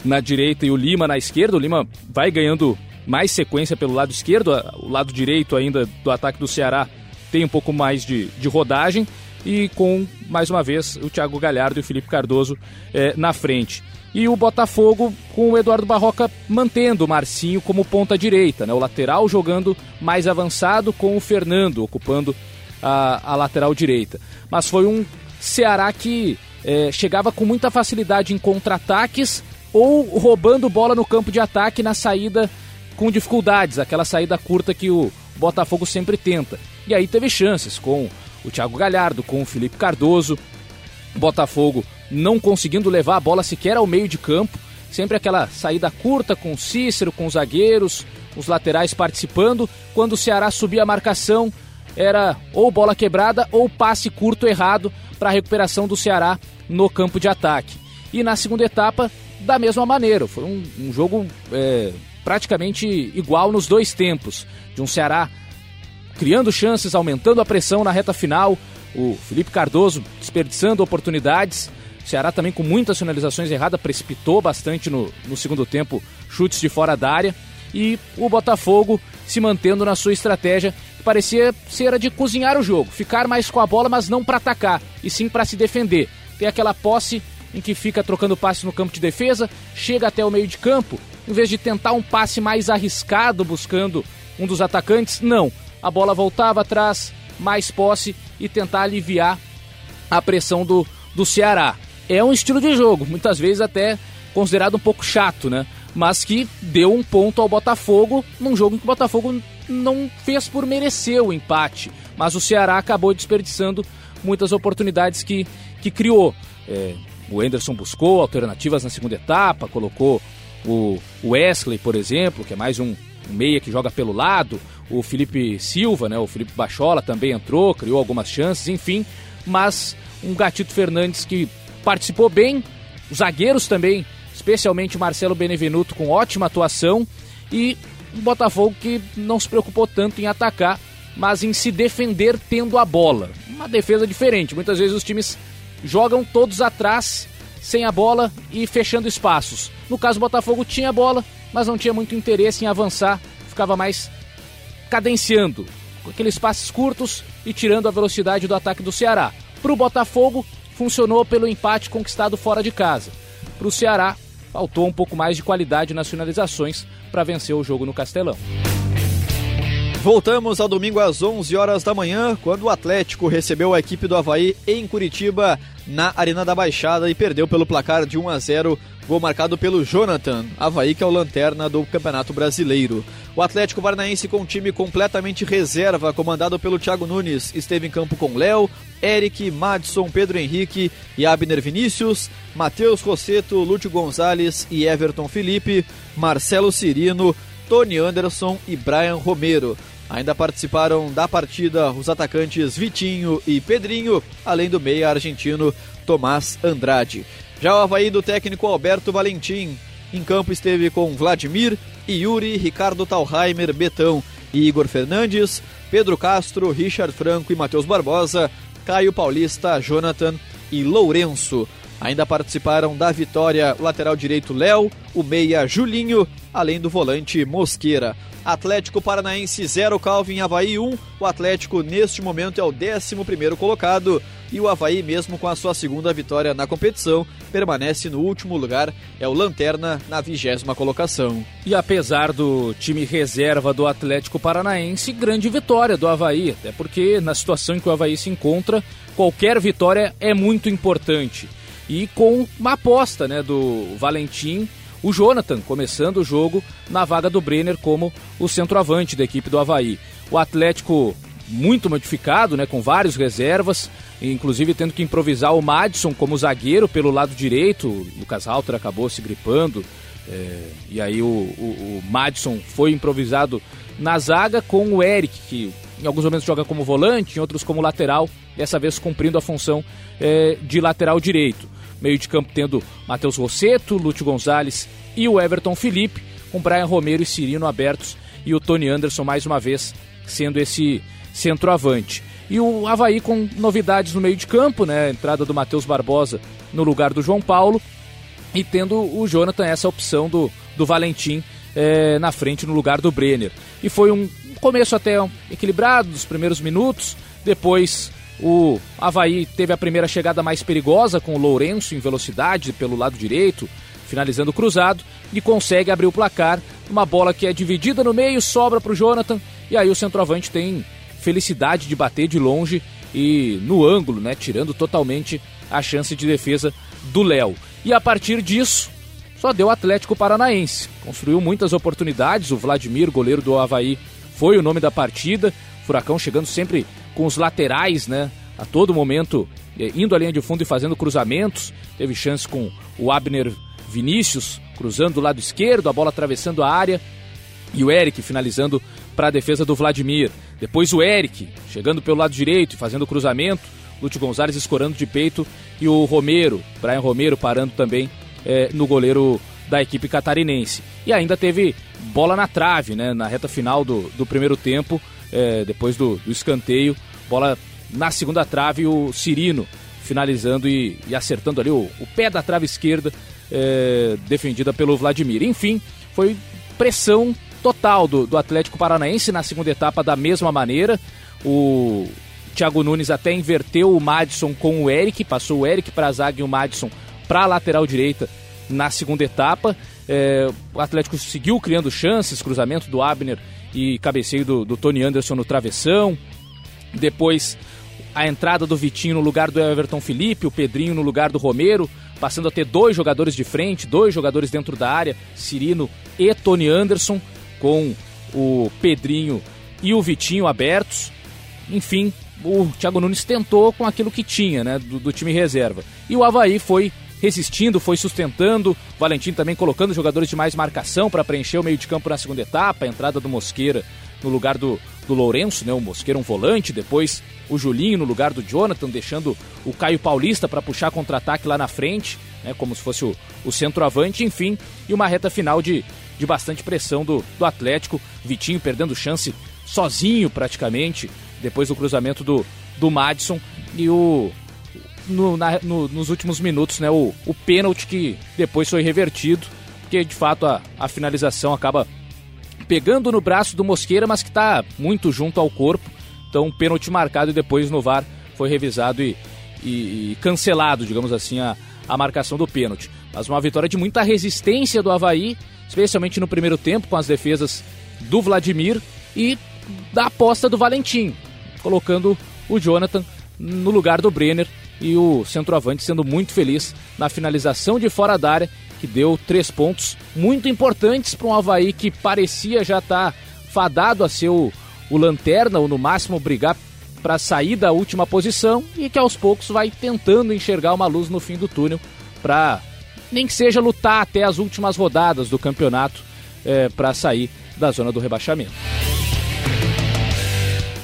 na direita e o Lima na esquerda. O Lima vai ganhando mais sequência pelo lado esquerdo, o lado direito ainda do ataque do Ceará tem um pouco mais de, de rodagem e com, mais uma vez, o Thiago Galhardo e o Felipe Cardoso é, na frente e o Botafogo com o Eduardo Barroca mantendo o Marcinho como ponta direita, né? O lateral jogando mais avançado com o Fernando ocupando a, a lateral direita. Mas foi um Ceará que é, chegava com muita facilidade em contra-ataques ou roubando bola no campo de ataque na saída com dificuldades, aquela saída curta que o Botafogo sempre tenta. E aí teve chances com o Thiago Galhardo, com o Felipe Cardoso. Botafogo não conseguindo levar a bola sequer ao meio de campo. Sempre aquela saída curta com o Cícero, com os zagueiros, os laterais participando. Quando o Ceará subia a marcação, era ou bola quebrada ou passe curto errado para a recuperação do Ceará no campo de ataque. E na segunda etapa, da mesma maneira. Foi um, um jogo é, praticamente igual nos dois tempos. De um Ceará criando chances, aumentando a pressão na reta final. O Felipe Cardoso desperdiçando oportunidades o Ceará também com muitas finalizações erradas, precipitou bastante no, no segundo tempo, chutes de fora da área. E o Botafogo se mantendo na sua estratégia, que parecia ser a de cozinhar o jogo, ficar mais com a bola, mas não para atacar, e sim para se defender. Tem aquela posse em que fica trocando passe no campo de defesa, chega até o meio de campo, em vez de tentar um passe mais arriscado buscando um dos atacantes, não. A bola voltava atrás, mais posse e tentar aliviar a pressão do, do Ceará é um estilo de jogo, muitas vezes até considerado um pouco chato, né? Mas que deu um ponto ao Botafogo num jogo em que o Botafogo não fez por merecer o empate. Mas o Ceará acabou desperdiçando muitas oportunidades que, que criou. É, o Enderson buscou alternativas na segunda etapa, colocou o Wesley, por exemplo, que é mais um meia que joga pelo lado. O Felipe Silva, né, o Felipe Bachola também entrou, criou algumas chances, enfim. Mas um Gatito Fernandes que participou bem, os zagueiros também, especialmente o Marcelo Benevenuto com ótima atuação e o Botafogo que não se preocupou tanto em atacar, mas em se defender tendo a bola. Uma defesa diferente. Muitas vezes os times jogam todos atrás, sem a bola e fechando espaços. No caso, o Botafogo tinha a bola, mas não tinha muito interesse em avançar, ficava mais cadenciando, com aqueles passes curtos e tirando a velocidade do ataque do Ceará. Para o Botafogo, funcionou pelo empate conquistado fora de casa. Para o Ceará, faltou um pouco mais de qualidade nas finalizações para vencer o jogo no Castelão. Voltamos ao domingo às 11 horas da manhã, quando o Atlético recebeu a equipe do Havaí em Curitiba, na Arena da Baixada, e perdeu pelo placar de 1 a 0 Gol marcado pelo Jonathan, Havaí que é o lanterna do Campeonato Brasileiro. O Atlético Paranaense com um time completamente reserva, comandado pelo Thiago Nunes, esteve em campo com Léo, Eric, Madison, Pedro Henrique e Abner Vinícius, Matheus Rosseto, Lúcio Gonzalez e Everton Felipe, Marcelo Cirino, Tony Anderson e Brian Romero. Ainda participaram da partida os atacantes Vitinho e Pedrinho, além do meia argentino Tomás Andrade. Já o Havaí do técnico Alberto Valentim. Em campo esteve com Vladimir, Yuri, Ricardo Talheimer, Betão e Igor Fernandes, Pedro Castro, Richard Franco e Matheus Barbosa, Caio Paulista, Jonathan e Lourenço. Ainda participaram da vitória o lateral direito Léo, o meia Julinho, além do volante Mosqueira. Atlético Paranaense 0, Calvin Havaí 1. O Atlético neste momento é o 11 colocado e o Havaí, mesmo com a sua segunda vitória na competição, permanece no último lugar, é o Lanterna na vigésima colocação. E apesar do time reserva do Atlético Paranaense, grande vitória do Havaí, até porque na situação em que o Havaí se encontra, qualquer vitória é muito importante e com uma aposta né, do Valentim, o Jonathan, começando o jogo na vaga do Brenner como o centroavante da equipe do Havaí. O Atlético muito modificado, né, com vários reservas, inclusive tendo que improvisar o Madison como zagueiro pelo lado direito. O Lucas Halter acabou se gripando, é, e aí o, o, o Madison foi improvisado na zaga com o Eric, que em alguns momentos joga como volante, em outros como lateral, dessa vez cumprindo a função é, de lateral direito. Meio de campo tendo Matheus Rosseto, Lúcio Gonzalez e o Everton Felipe, com Brian Romero e Cirino abertos e o Tony Anderson mais uma vez sendo esse centroavante. E o Havaí com novidades no meio de campo, né? Entrada do Matheus Barbosa no lugar do João Paulo e tendo o Jonathan essa opção do, do Valentim é, na frente no lugar do Brenner. E foi um começo até equilibrado dos primeiros minutos, depois o Havaí teve a primeira chegada mais perigosa com o Lourenço em velocidade pelo lado direito, finalizando cruzado, e consegue abrir o placar. Uma bola que é dividida no meio, sobra para o Jonathan, e aí o centroavante tem felicidade de bater de longe e no ângulo, né, tirando totalmente a chance de defesa do Léo. E a partir disso, só deu Atlético Paranaense. Construiu muitas oportunidades, o Vladimir, goleiro do Havaí, foi o nome da partida. Furacão chegando sempre com os laterais, né? A todo momento eh, indo à linha de fundo e fazendo cruzamentos. Teve chance com o Abner Vinícius cruzando do lado esquerdo, a bola atravessando a área. E o Eric finalizando para a defesa do Vladimir. Depois o Eric chegando pelo lado direito e fazendo cruzamento. Lúcio Gonzalez escorando de peito. E o Romero, Brian Romero parando também é, no goleiro da equipe catarinense. E ainda teve bola na trave, né, na reta final do, do primeiro tempo, é, depois do, do, escanteio, bola na segunda trave, o Cirino finalizando e, e acertando ali o, o, pé da trave esquerda, é, defendida pelo Vladimir. Enfim, foi pressão total do, do Atlético Paranaense na segunda etapa da mesma maneira. O Thiago Nunes até inverteu o Madison com o Eric, passou o Eric para a zaga e o Madison para a lateral direita na segunda etapa. É, o Atlético seguiu criando chances, cruzamento do Abner e cabeceio do, do Tony Anderson no travessão. Depois a entrada do Vitinho no lugar do Everton Felipe, o Pedrinho no lugar do Romero, passando a ter dois jogadores de frente, dois jogadores dentro da área, Cirino e Tony Anderson, com o Pedrinho e o Vitinho abertos. Enfim, o Thiago Nunes tentou com aquilo que tinha, né, do, do time reserva. E o Havaí foi resistindo, foi sustentando. Valentim também colocando jogadores de mais marcação para preencher o meio de campo na segunda etapa. A entrada do Mosqueira no lugar do, do Lourenço, né? O Mosqueira um volante, depois o Julinho no lugar do Jonathan, deixando o Caio Paulista para puxar contra-ataque lá na frente, né? Como se fosse o, o centroavante, enfim, e uma reta final de, de bastante pressão do, do Atlético. Vitinho perdendo chance sozinho praticamente, depois do cruzamento do, do Madison. E o, no, na, no, nos últimos minutos, né, o, o pênalti que depois foi revertido, porque de fato a, a finalização acaba pegando no braço do Mosqueira, mas que está muito junto ao corpo. Então, pênalti marcado e depois no VAR foi revisado e, e, e cancelado, digamos assim, a, a marcação do pênalti. Mas uma vitória de muita resistência do Havaí, especialmente no primeiro tempo, com as defesas do Vladimir e da aposta do Valentim, colocando o Jonathan no lugar do Brenner e o centroavante sendo muito feliz na finalização de fora da área, que deu três pontos muito importantes para um Havaí que parecia já estar tá fadado a ser o, o lanterna, ou no máximo brigar para sair da última posição e que aos poucos vai tentando enxergar uma luz no fim do túnel para nem que seja lutar até as últimas rodadas do campeonato é, para sair da zona do rebaixamento.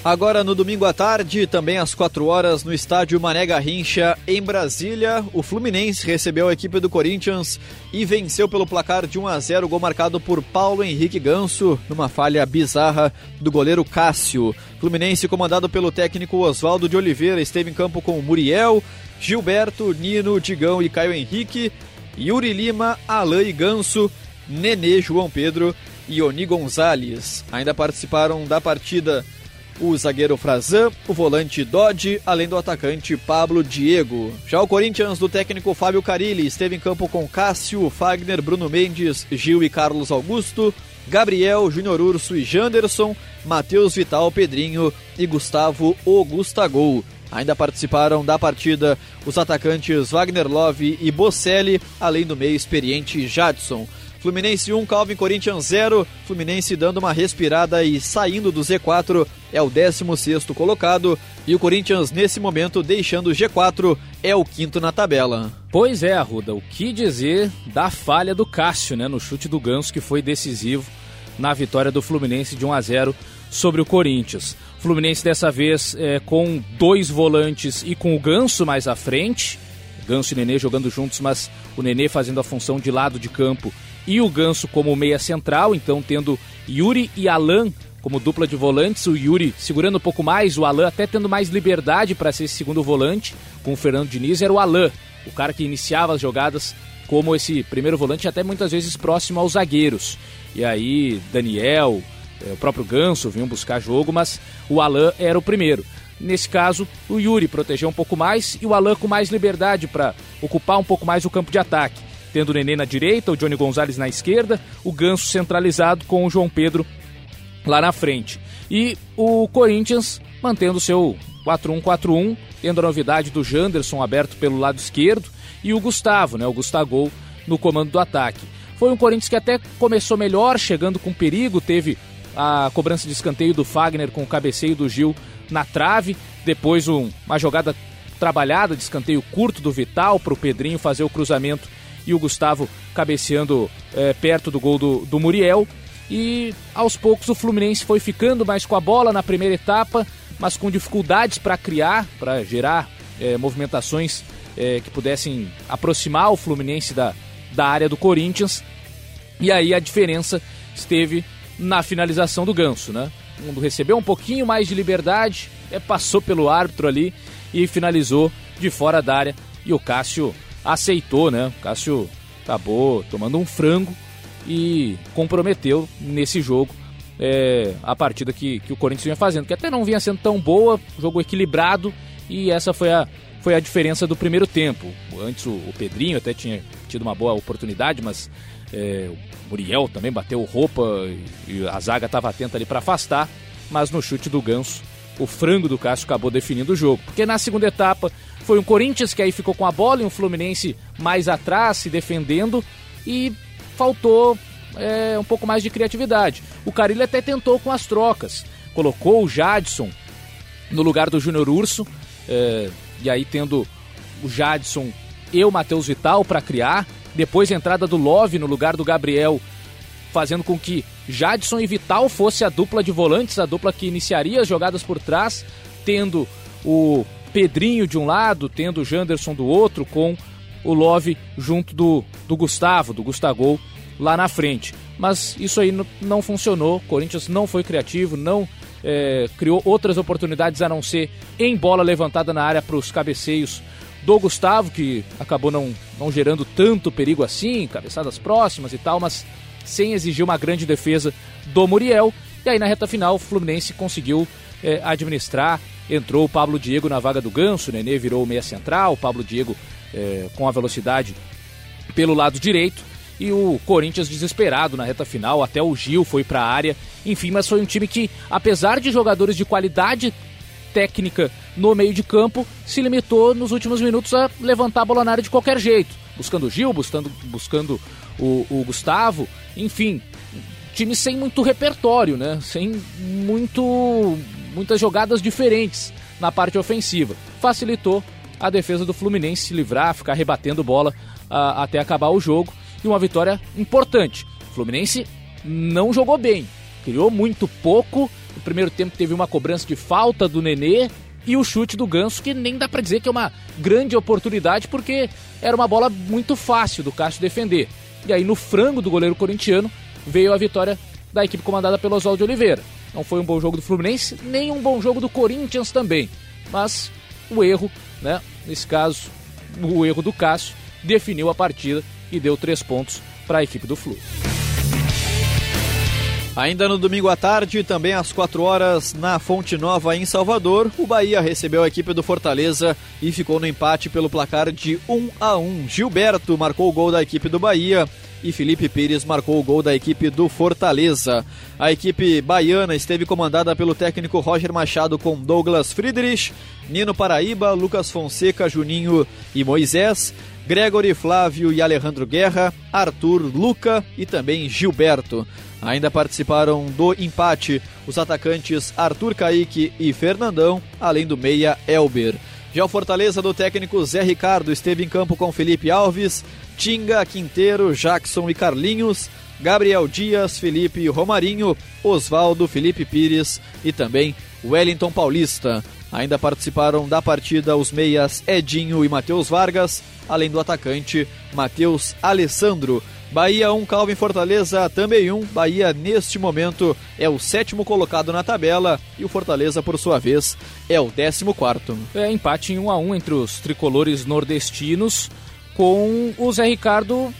Agora no domingo à tarde, também às 4 horas, no estádio Mané Garrincha, em Brasília, o Fluminense recebeu a equipe do Corinthians e venceu pelo placar de 1 a 0, gol marcado por Paulo Henrique Ganso, numa falha bizarra do goleiro Cássio. Fluminense, comandado pelo técnico Oswaldo de Oliveira, esteve em campo com Muriel, Gilberto, Nino, Digão e Caio Henrique, Yuri Lima, Alain e Ganso, Nenê, João Pedro e Oni Gonzalez. Ainda participaram da partida o zagueiro Frazan, o volante Dodge, além do atacante Pablo Diego. Já o Corinthians do técnico Fábio Carilli esteve em campo com Cássio, Fagner, Bruno Mendes, Gil e Carlos Augusto, Gabriel, Júnior Urso e Janderson, Matheus Vital, Pedrinho e Gustavo Ogustagol. Ainda participaram da partida os atacantes Wagner Love e Bocelli, além do meio experiente Jadson. Fluminense 1, Calvin Corinthians 0. Fluminense dando uma respirada e saindo do Z4 é o 16 colocado. E o Corinthians, nesse momento, deixando o G4, é o quinto na tabela. Pois é, Arruda, o que dizer da falha do Cássio, né, no chute do Ganso, que foi decisivo na vitória do Fluminense de 1 a 0 sobre o Corinthians. Fluminense dessa vez é, com dois volantes e com o Ganso mais à frente. Ganso e Nenê jogando juntos, mas o Nenê fazendo a função de lado de campo e o Ganso como meia central, então tendo Yuri e Alan como dupla de volantes, o Yuri segurando um pouco mais, o Alan até tendo mais liberdade para ser esse segundo volante, com o Fernando Diniz, era o Alan, o cara que iniciava as jogadas como esse primeiro volante, até muitas vezes próximo aos zagueiros. E aí, Daniel, é, o próprio Ganso vinham buscar jogo, mas o Alan era o primeiro. Nesse caso, o Yuri protegeu um pouco mais e o Alan com mais liberdade para ocupar um pouco mais o campo de ataque. Tendo o Nenê na direita, o Johnny Gonzalez na esquerda, o Ganso centralizado com o João Pedro lá na frente. E o Corinthians mantendo seu 4-1-4-1, tendo a novidade do Janderson aberto pelo lado esquerdo e o Gustavo, né, o Gustavo no comando do ataque. Foi um Corinthians que até começou melhor, chegando com perigo, teve a cobrança de escanteio do Fagner com o cabeceio do Gil na trave, depois um, uma jogada trabalhada de escanteio curto do Vital para o Pedrinho fazer o cruzamento e o Gustavo cabeceando é, perto do gol do, do Muriel. E aos poucos o Fluminense foi ficando mais com a bola na primeira etapa, mas com dificuldades para criar, para gerar é, movimentações é, que pudessem aproximar o Fluminense da, da área do Corinthians. E aí a diferença esteve na finalização do Ganso, né? O mundo recebeu um pouquinho mais de liberdade, é, passou pelo árbitro ali e finalizou de fora da área. E o Cássio aceitou, né? O Cássio acabou tomando um frango e comprometeu nesse jogo é, a partida que, que o Corinthians vinha fazendo, que até não vinha sendo tão boa, jogo equilibrado, e essa foi a, foi a diferença do primeiro tempo. Antes o, o Pedrinho até tinha tido uma boa oportunidade, mas é, o Muriel também bateu roupa e, e a zaga estava atenta ali para afastar, mas no chute do Ganso, o frango do Cássio acabou definindo o jogo. Porque na segunda etapa foi um Corinthians que aí ficou com a bola e um Fluminense mais atrás, se defendendo, e faltou é, um pouco mais de criatividade. O Carilho até tentou com as trocas, colocou o Jadson no lugar do Júnior Urso, é, e aí tendo o Jadson e o Matheus Vital para criar, depois a entrada do Love no lugar do Gabriel, fazendo com que Jadson e Vital fosse a dupla de volantes, a dupla que iniciaria as jogadas por trás, tendo o Pedrinho de um lado, tendo o Janderson do outro, com o Love junto do, do Gustavo, do Gustavo lá na frente. Mas isso aí não funcionou, Corinthians não foi criativo, não é, criou outras oportunidades a não ser em bola levantada na área para os cabeceios do Gustavo, que acabou não, não gerando tanto perigo assim, cabeçadas próximas e tal, mas sem exigir uma grande defesa do Muriel. E aí na reta final o Fluminense conseguiu é, administrar, entrou o Pablo Diego na vaga do Ganso, o Nenê virou meia central, o Pablo Diego é, com a velocidade pelo lado direito e o Corinthians desesperado na reta final, até o Gil foi para a área. Enfim, mas foi um time que, apesar de jogadores de qualidade técnica no meio de campo, se limitou nos últimos minutos a levantar a bola na área de qualquer jeito, buscando o Gil, buscando, buscando o, o Gustavo, enfim, time sem muito repertório, né? Sem muito muitas jogadas diferentes na parte ofensiva. Facilitou a defesa do Fluminense se livrar, ficar rebatendo bola uh, até acabar o jogo. E uma vitória importante. O Fluminense não jogou bem, criou muito pouco. No primeiro tempo teve uma cobrança de falta do Nenê e o chute do Ganso, que nem dá para dizer que é uma grande oportunidade, porque era uma bola muito fácil do Cássio defender. E aí no frango do goleiro corintiano veio a vitória da equipe comandada pelo Oswaldo Oliveira. Não foi um bom jogo do Fluminense, nem um bom jogo do Corinthians também. Mas o erro, né, nesse caso, o erro do Cássio, definiu a partida e deu três pontos para a equipe do Flu. Ainda no domingo à tarde, também às 4 horas, na Fonte Nova, em Salvador, o Bahia recebeu a equipe do Fortaleza e ficou no empate pelo placar de 1 a 1. Gilberto marcou o gol da equipe do Bahia e Felipe Pires marcou o gol da equipe do Fortaleza. A equipe baiana esteve comandada pelo técnico Roger Machado com Douglas Friedrich, Nino Paraíba, Lucas Fonseca, Juninho e Moisés. Gregory, Flávio e Alejandro Guerra, Arthur, Luca e também Gilberto. Ainda participaram do empate os atacantes Arthur Caíque e Fernandão, além do meia Elber. Já o Fortaleza do técnico Zé Ricardo esteve em campo com Felipe Alves, Tinga, Quinteiro, Jackson e Carlinhos, Gabriel Dias, Felipe Romarinho, Oswaldo, Felipe Pires e também Wellington Paulista. Ainda participaram da partida os meias Edinho e Matheus Vargas, além do atacante Matheus Alessandro. Bahia 1, Calvin Fortaleza também 1. Bahia, neste momento, é o sétimo colocado na tabela e o Fortaleza, por sua vez, é o décimo quarto. É empate em 1 a 1 entre os tricolores nordestinos, com o Zé Ricardo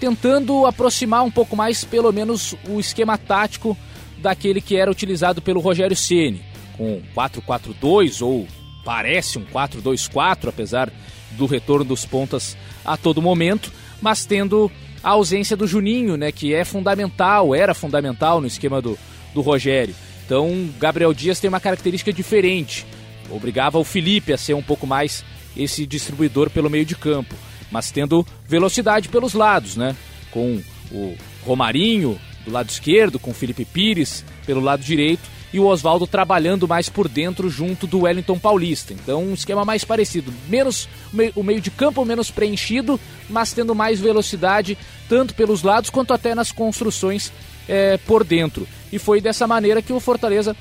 tentando aproximar um pouco mais, pelo menos, o esquema tático daquele que era utilizado pelo Rogério Ceni, com 4-4-2 ou parece um 4-2-4, apesar do retorno dos pontas a todo momento, mas tendo a ausência do Juninho, né, que é fundamental, era fundamental no esquema do, do Rogério. Então, Gabriel Dias tem uma característica diferente. Obrigava o Felipe a ser um pouco mais esse distribuidor pelo meio de campo, mas tendo velocidade pelos lados, né? Com o Romarinho do lado esquerdo, com o Felipe Pires pelo lado direito e o Oswaldo trabalhando mais por dentro junto do Wellington Paulista. Então, um esquema mais parecido. Menos o meio de campo menos preenchido, mas tendo mais velocidade, tanto pelos lados quanto até nas construções é, por dentro. E foi dessa maneira que o Fortaleza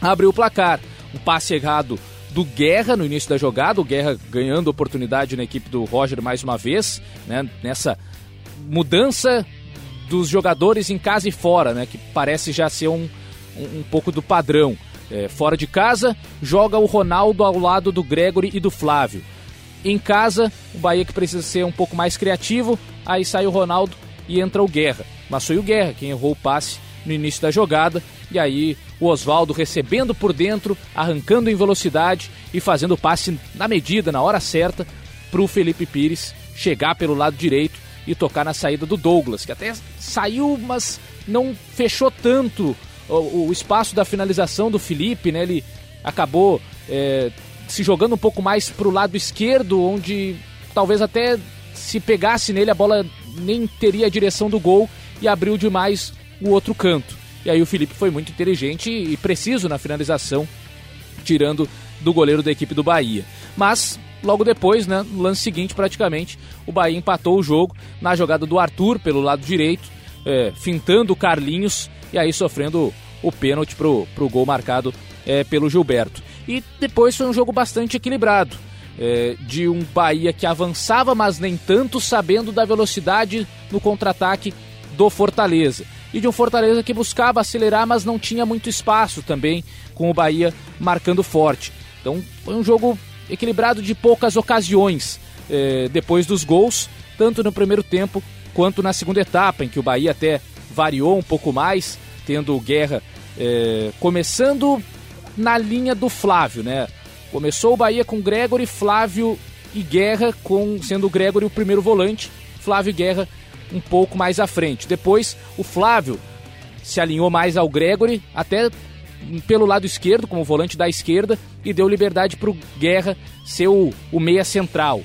abriu o placar. Um passe errado do Guerra no início da jogada, o Guerra ganhando oportunidade na equipe do Roger mais uma vez, né, nessa mudança dos jogadores em casa e fora, né, que parece já ser um, um, um pouco do padrão. É, fora de casa, joga o Ronaldo ao lado do Gregory e do Flávio. Em casa, o Bahia que precisa ser um pouco mais criativo, aí sai o Ronaldo e entra o Guerra. Mas foi o Guerra quem errou o passe no início da jogada, e aí o Oswaldo recebendo por dentro, arrancando em velocidade e fazendo o passe na medida, na hora certa, para o Felipe Pires chegar pelo lado direito e tocar na saída do Douglas, que até saiu, mas não fechou tanto o, o espaço da finalização do Felipe, né? Ele acabou é, se jogando um pouco mais para o lado esquerdo, onde talvez até se pegasse nele a bola nem teria a direção do gol e abriu demais o outro canto. E aí o Felipe foi muito inteligente e preciso na finalização, tirando do goleiro da equipe do Bahia. Mas logo depois, né, no lance seguinte praticamente, o Bahia empatou o jogo na jogada do Arthur pelo lado direito, é, fintando o Carlinhos e aí sofrendo o pênalti pro, pro gol marcado é, pelo Gilberto. E depois foi um jogo bastante equilibrado. É, de um Bahia que avançava, mas nem tanto, sabendo da velocidade no contra-ataque do Fortaleza. E de um Fortaleza que buscava acelerar, mas não tinha muito espaço também, com o Bahia marcando forte. Então foi um jogo equilibrado de poucas ocasiões é, depois dos gols, tanto no primeiro tempo quanto na segunda etapa, em que o Bahia até variou um pouco mais, tendo o Guerra é, começando na linha do Flávio, né? Começou o Bahia com Gregory, Flávio e Guerra, com sendo o Gregory o primeiro volante, Flávio e Guerra um pouco mais à frente. Depois o Flávio se alinhou mais ao Gregory, até pelo lado esquerdo, como volante da esquerda, e deu liberdade para o Guerra ser o, o meia central.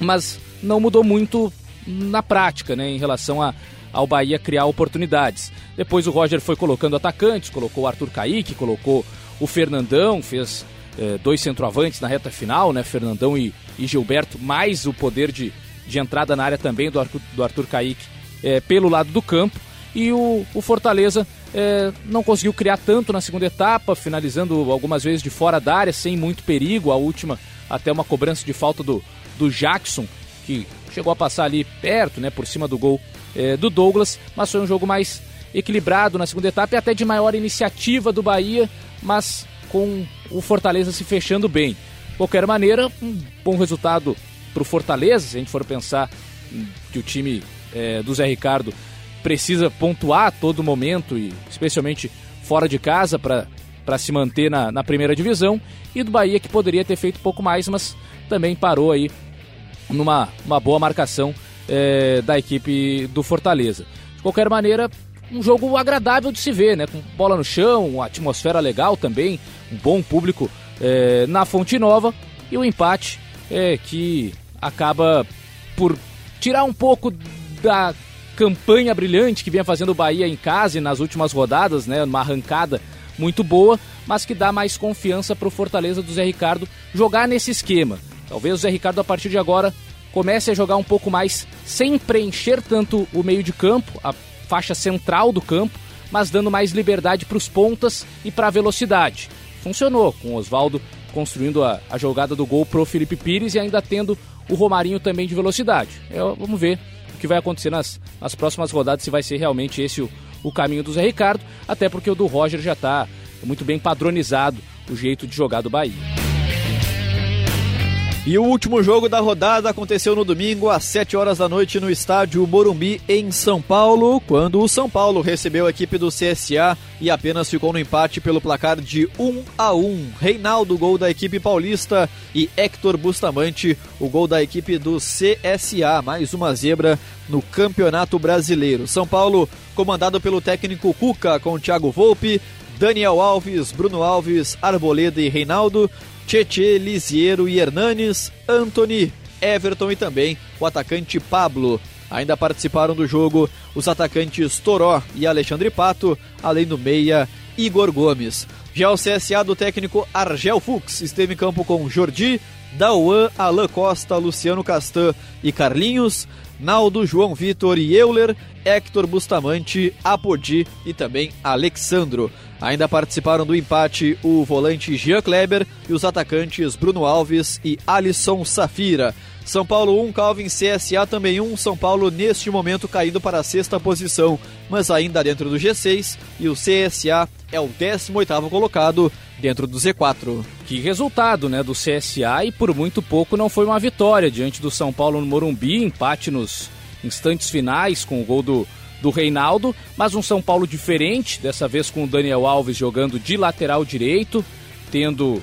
Mas não mudou muito na prática, né, em relação a, ao Bahia criar oportunidades. Depois o Roger foi colocando atacantes, colocou o Arthur Caíque, colocou o Fernandão, fez eh, dois centroavantes na reta final, né? Fernandão e, e, Gilberto, mais o poder de, de entrada na área também do Arthur, do Arthur Caíque eh, pelo lado do campo. E o, o Fortaleza eh, não conseguiu criar tanto na segunda etapa, finalizando algumas vezes de fora da área, sem muito perigo. A última, até uma cobrança de falta do, do Jackson, que chegou a passar ali perto, né, por cima do gol é, do Douglas, mas foi um jogo mais equilibrado na segunda etapa e até de maior iniciativa do Bahia, mas com o Fortaleza se fechando bem. De qualquer maneira, um bom resultado para o Fortaleza, se a gente for pensar que o time é, do Zé Ricardo precisa pontuar a todo momento e especialmente fora de casa para se manter na, na primeira divisão e do Bahia que poderia ter feito pouco mais, mas também parou aí numa uma boa marcação é, da equipe do Fortaleza. De qualquer maneira, um jogo agradável de se ver, né? Com bola no chão, uma atmosfera legal também, um bom público é, na Fonte Nova e o um empate é, que acaba por tirar um pouco da campanha brilhante que vinha fazendo o Bahia em casa e nas últimas rodadas, né, uma arrancada muito boa, mas que dá mais confiança para o Fortaleza do Zé Ricardo jogar nesse esquema. Talvez o Zé Ricardo a partir de agora comece a jogar um pouco mais sem preencher tanto o meio de campo, a faixa central do campo, mas dando mais liberdade para os pontas e para a velocidade. Funcionou com o Oswaldo construindo a, a jogada do gol pro Felipe Pires e ainda tendo o Romarinho também de velocidade. É, vamos ver o que vai acontecer nas, nas próximas rodadas, se vai ser realmente esse o, o caminho do Zé Ricardo, até porque o do Roger já está muito bem padronizado o jeito de jogar do Bahia. E o último jogo da rodada aconteceu no domingo às 7 horas da noite no estádio Morumbi em São Paulo, quando o São Paulo recebeu a equipe do CSA e apenas ficou no empate pelo placar de 1 a 1. Reinaldo gol da equipe paulista e Hector Bustamante o gol da equipe do CSA, mais uma zebra no Campeonato Brasileiro. São Paulo comandado pelo técnico Cuca com Thiago Volpe, Daniel Alves, Bruno Alves, Arboleda e Reinaldo, Tietê, Lisiero e Hernanes, Anthony, Everton e também o atacante Pablo. Ainda participaram do jogo os atacantes Toró e Alexandre Pato, além do meia Igor Gomes. Já o CSA do técnico Argel Fux esteve em campo com Jordi, Dauan, Alain Costa, Luciano Castan e Carlinhos, Naldo, João Vitor e Euler, Hector Bustamante, Apodi e também Alexandro. Ainda participaram do empate o volante Jean Kleber e os atacantes Bruno Alves e Alisson Safira. São Paulo 1, Calvin CSA também 1. São Paulo neste momento caindo para a sexta posição, mas ainda dentro do G6. E o CSA é o 18 colocado dentro do Z4. Que resultado, né, do CSA e por muito pouco não foi uma vitória diante do São Paulo no Morumbi, empate nos instantes finais com o gol do do Reinaldo, mas um São Paulo diferente, dessa vez com o Daniel Alves jogando de lateral direito, tendo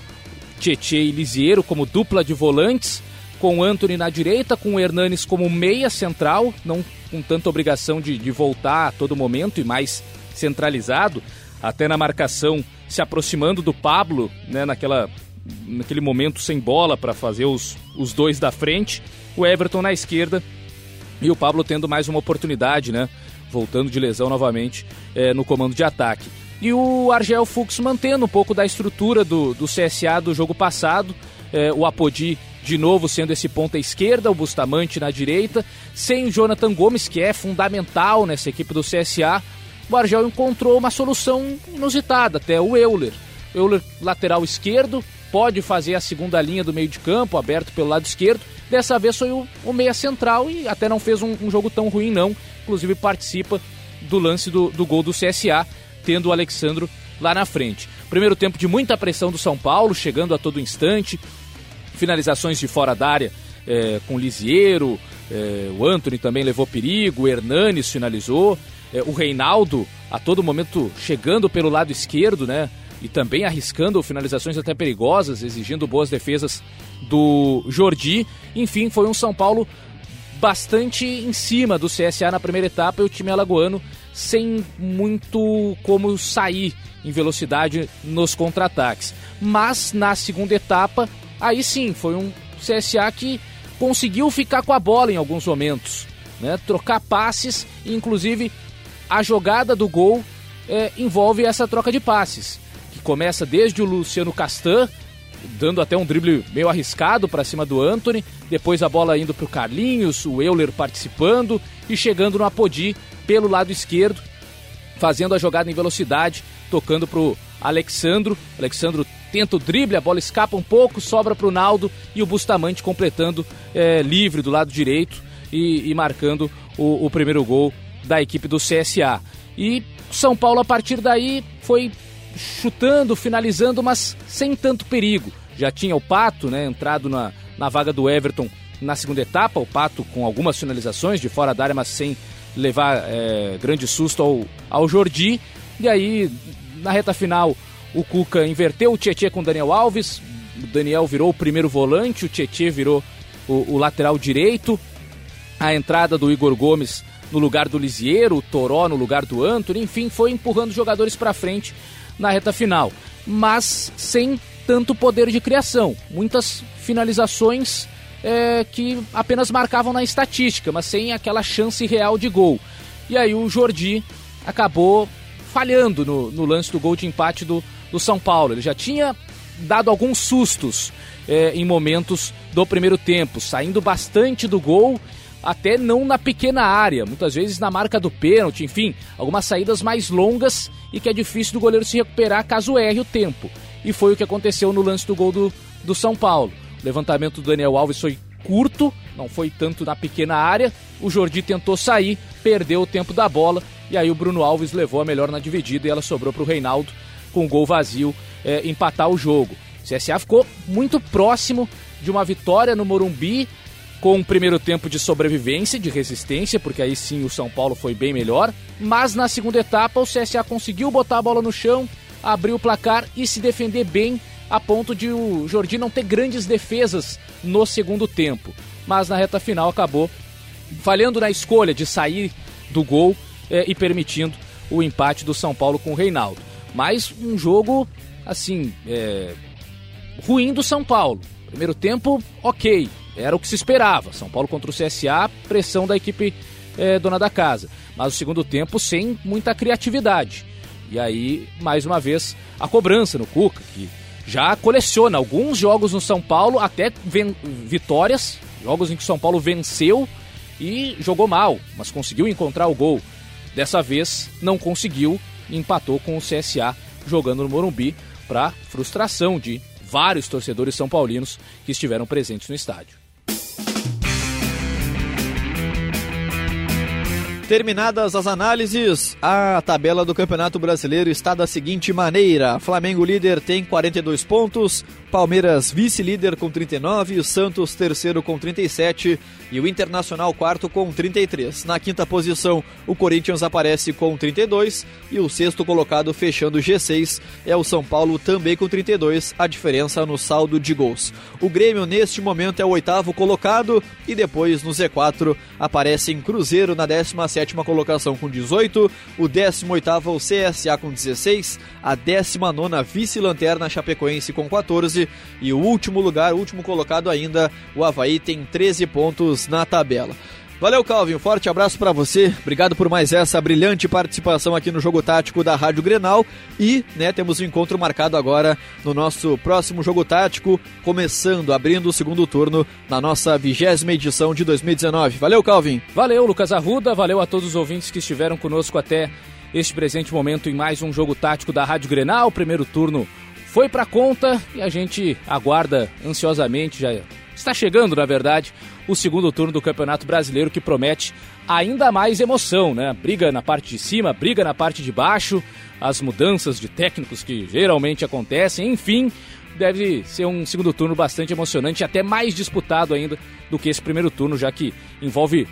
Tietê e Lisiero como dupla de volantes, com o Anthony na direita, com o Hernanes como meia central, não com tanta obrigação de, de voltar a todo momento e mais centralizado, até na marcação se aproximando do Pablo, né, naquela, naquele momento sem bola para fazer os, os dois da frente, o Everton na esquerda e o Pablo tendo mais uma oportunidade, né? voltando de lesão novamente é, no comando de ataque. E o Argel Fux mantendo um pouco da estrutura do, do CSA do jogo passado, é, o Apodi de novo sendo esse ponta esquerda, o Bustamante na direita, sem o Jonathan Gomes, que é fundamental nessa equipe do CSA, o Argel encontrou uma solução inusitada, até o Euler. Euler lateral esquerdo, pode fazer a segunda linha do meio de campo, aberto pelo lado esquerdo. Dessa vez foi o, o meia central e até não fez um, um jogo tão ruim não inclusive participa do lance do, do gol do CSA, tendo o Alexandro lá na frente. Primeiro tempo de muita pressão do São Paulo, chegando a todo instante, finalizações de fora da área é, com Lisiero, é, o Anthony também levou perigo, o Hernanes finalizou, é, o Reinaldo a todo momento chegando pelo lado esquerdo, né? E também arriscando finalizações até perigosas, exigindo boas defesas do Jordi. Enfim, foi um São Paulo bastante em cima do CSA na primeira etapa e o time alagoano sem muito como sair em velocidade nos contra-ataques. Mas na segunda etapa, aí sim, foi um CSA que conseguiu ficar com a bola em alguns momentos, né? trocar passes, inclusive a jogada do gol é, envolve essa troca de passes, que começa desde o Luciano Castan, dando até um drible meio arriscado para cima do Anthony, depois a bola indo para o Carlinhos, o Euler participando e chegando no Apodi pelo lado esquerdo, fazendo a jogada em velocidade, tocando para o Alexandro. Alexandro tenta o drible, a bola escapa um pouco, sobra para o Naldo e o Bustamante completando é, livre do lado direito e, e marcando o, o primeiro gol da equipe do CSA. E São Paulo, a partir daí, foi chutando, finalizando, mas sem tanto perigo. Já tinha o Pato, né, entrado na, na vaga do Everton na segunda etapa, o Pato com algumas finalizações de fora da área, mas sem levar é, grande susto ao, ao Jordi. E aí, na reta final, o Cuca inverteu o Tietchan com o Daniel Alves, o Daniel virou o primeiro volante, o Tietchan virou o, o lateral direito, a entrada do Igor Gomes no lugar do Lisiero, o Toró no lugar do Antony, enfim, foi empurrando jogadores para frente na reta final, mas sem tanto poder de criação. Muitas finalizações é, que apenas marcavam na estatística, mas sem aquela chance real de gol. E aí o Jordi acabou falhando no, no lance do gol de empate do, do São Paulo. Ele já tinha dado alguns sustos é, em momentos do primeiro tempo, saindo bastante do gol, até não na pequena área, muitas vezes na marca do pênalti, enfim, algumas saídas mais longas e que é difícil do goleiro se recuperar caso erre o tempo. E foi o que aconteceu no lance do gol do, do São Paulo. O levantamento do Daniel Alves foi curto, não foi tanto na pequena área. O Jordi tentou sair, perdeu o tempo da bola e aí o Bruno Alves levou a melhor na dividida e ela sobrou para o Reinaldo com um gol vazio é, empatar o jogo. O CSA ficou muito próximo de uma vitória no Morumbi com um primeiro tempo de sobrevivência, de resistência, porque aí sim o São Paulo foi bem melhor. Mas na segunda etapa o CSA conseguiu botar a bola no chão, abrir o placar e se defender bem a ponto de o Jordi não ter grandes defesas no segundo tempo. Mas na reta final acabou falhando na escolha de sair do gol é, e permitindo o empate do São Paulo com o Reinaldo. Mas um jogo, assim, é, ruim do São Paulo. Primeiro tempo, ok, era o que se esperava. São Paulo contra o CSA, pressão da equipe é, dona da casa. Mas o segundo tempo sem muita criatividade. E aí, mais uma vez, a cobrança no Cuca, que já coleciona alguns jogos no São Paulo, até vitórias, jogos em que o São Paulo venceu e jogou mal, mas conseguiu encontrar o gol. Dessa vez não conseguiu empatou com o CSA jogando no Morumbi para frustração de vários torcedores são paulinos que estiveram presentes no estádio. Terminadas as análises, a tabela do Campeonato Brasileiro está da seguinte maneira: Flamengo líder tem 42 pontos, Palmeiras vice-líder com 39, Santos terceiro com 37 e o Internacional quarto com 33. Na quinta posição, o Corinthians aparece com 32 e o sexto colocado fechando o G6 é o São Paulo também com 32, a diferença no saldo de gols. O Grêmio neste momento é o oitavo colocado e depois no Z4 aparece em Cruzeiro na décima sétima colocação com 18, o 18 o CSA com 16, a 19 vice-lanterna Chapecoense com 14 e o último lugar, o último colocado ainda, o Havaí tem 13 pontos na tabela. Valeu, Calvin. Um forte abraço para você. Obrigado por mais essa brilhante participação aqui no Jogo Tático da Rádio Grenal. E, né, temos um encontro marcado agora no nosso próximo Jogo Tático, começando, abrindo o segundo turno na nossa vigésima edição de 2019. Valeu, Calvin. Valeu, Lucas Arruda. Valeu a todos os ouvintes que estiveram conosco até este presente momento em mais um Jogo Tático da Rádio Grenal. O primeiro turno foi para conta e a gente aguarda ansiosamente, já está chegando, na verdade, o segundo turno do Campeonato Brasileiro que promete ainda mais emoção, né? Briga na parte de cima, briga na parte de baixo, as mudanças de técnicos que geralmente acontecem, enfim, deve ser um segundo turno bastante emocionante, até mais disputado ainda do que esse primeiro turno, já que envolve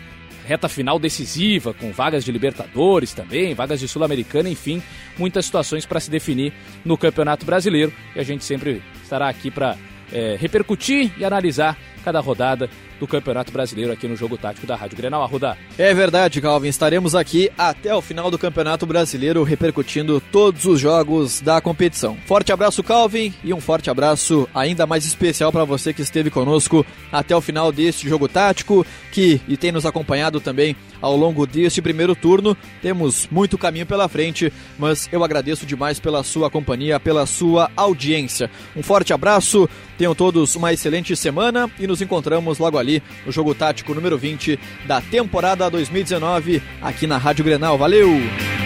reta final decisiva, com vagas de Libertadores também, vagas de Sul-Americana, enfim, muitas situações para se definir no Campeonato Brasileiro. E a gente sempre estará aqui para é, repercutir e analisar cada rodada do Campeonato Brasileiro aqui no Jogo Tático da Rádio Grenal. Arruda. É verdade, Calvin. Estaremos aqui até o final do Campeonato Brasileiro repercutindo todos os jogos da competição. Forte abraço, Calvin, e um forte abraço ainda mais especial para você que esteve conosco até o final deste Jogo Tático, que e tem nos acompanhado também ao longo deste primeiro turno. Temos muito caminho pela frente, mas eu agradeço demais pela sua companhia, pela sua audiência. Um forte abraço, tenham todos uma excelente semana e nos encontramos logo ali no jogo tático número 20 da temporada 2019 aqui na Rádio Grenal. Valeu!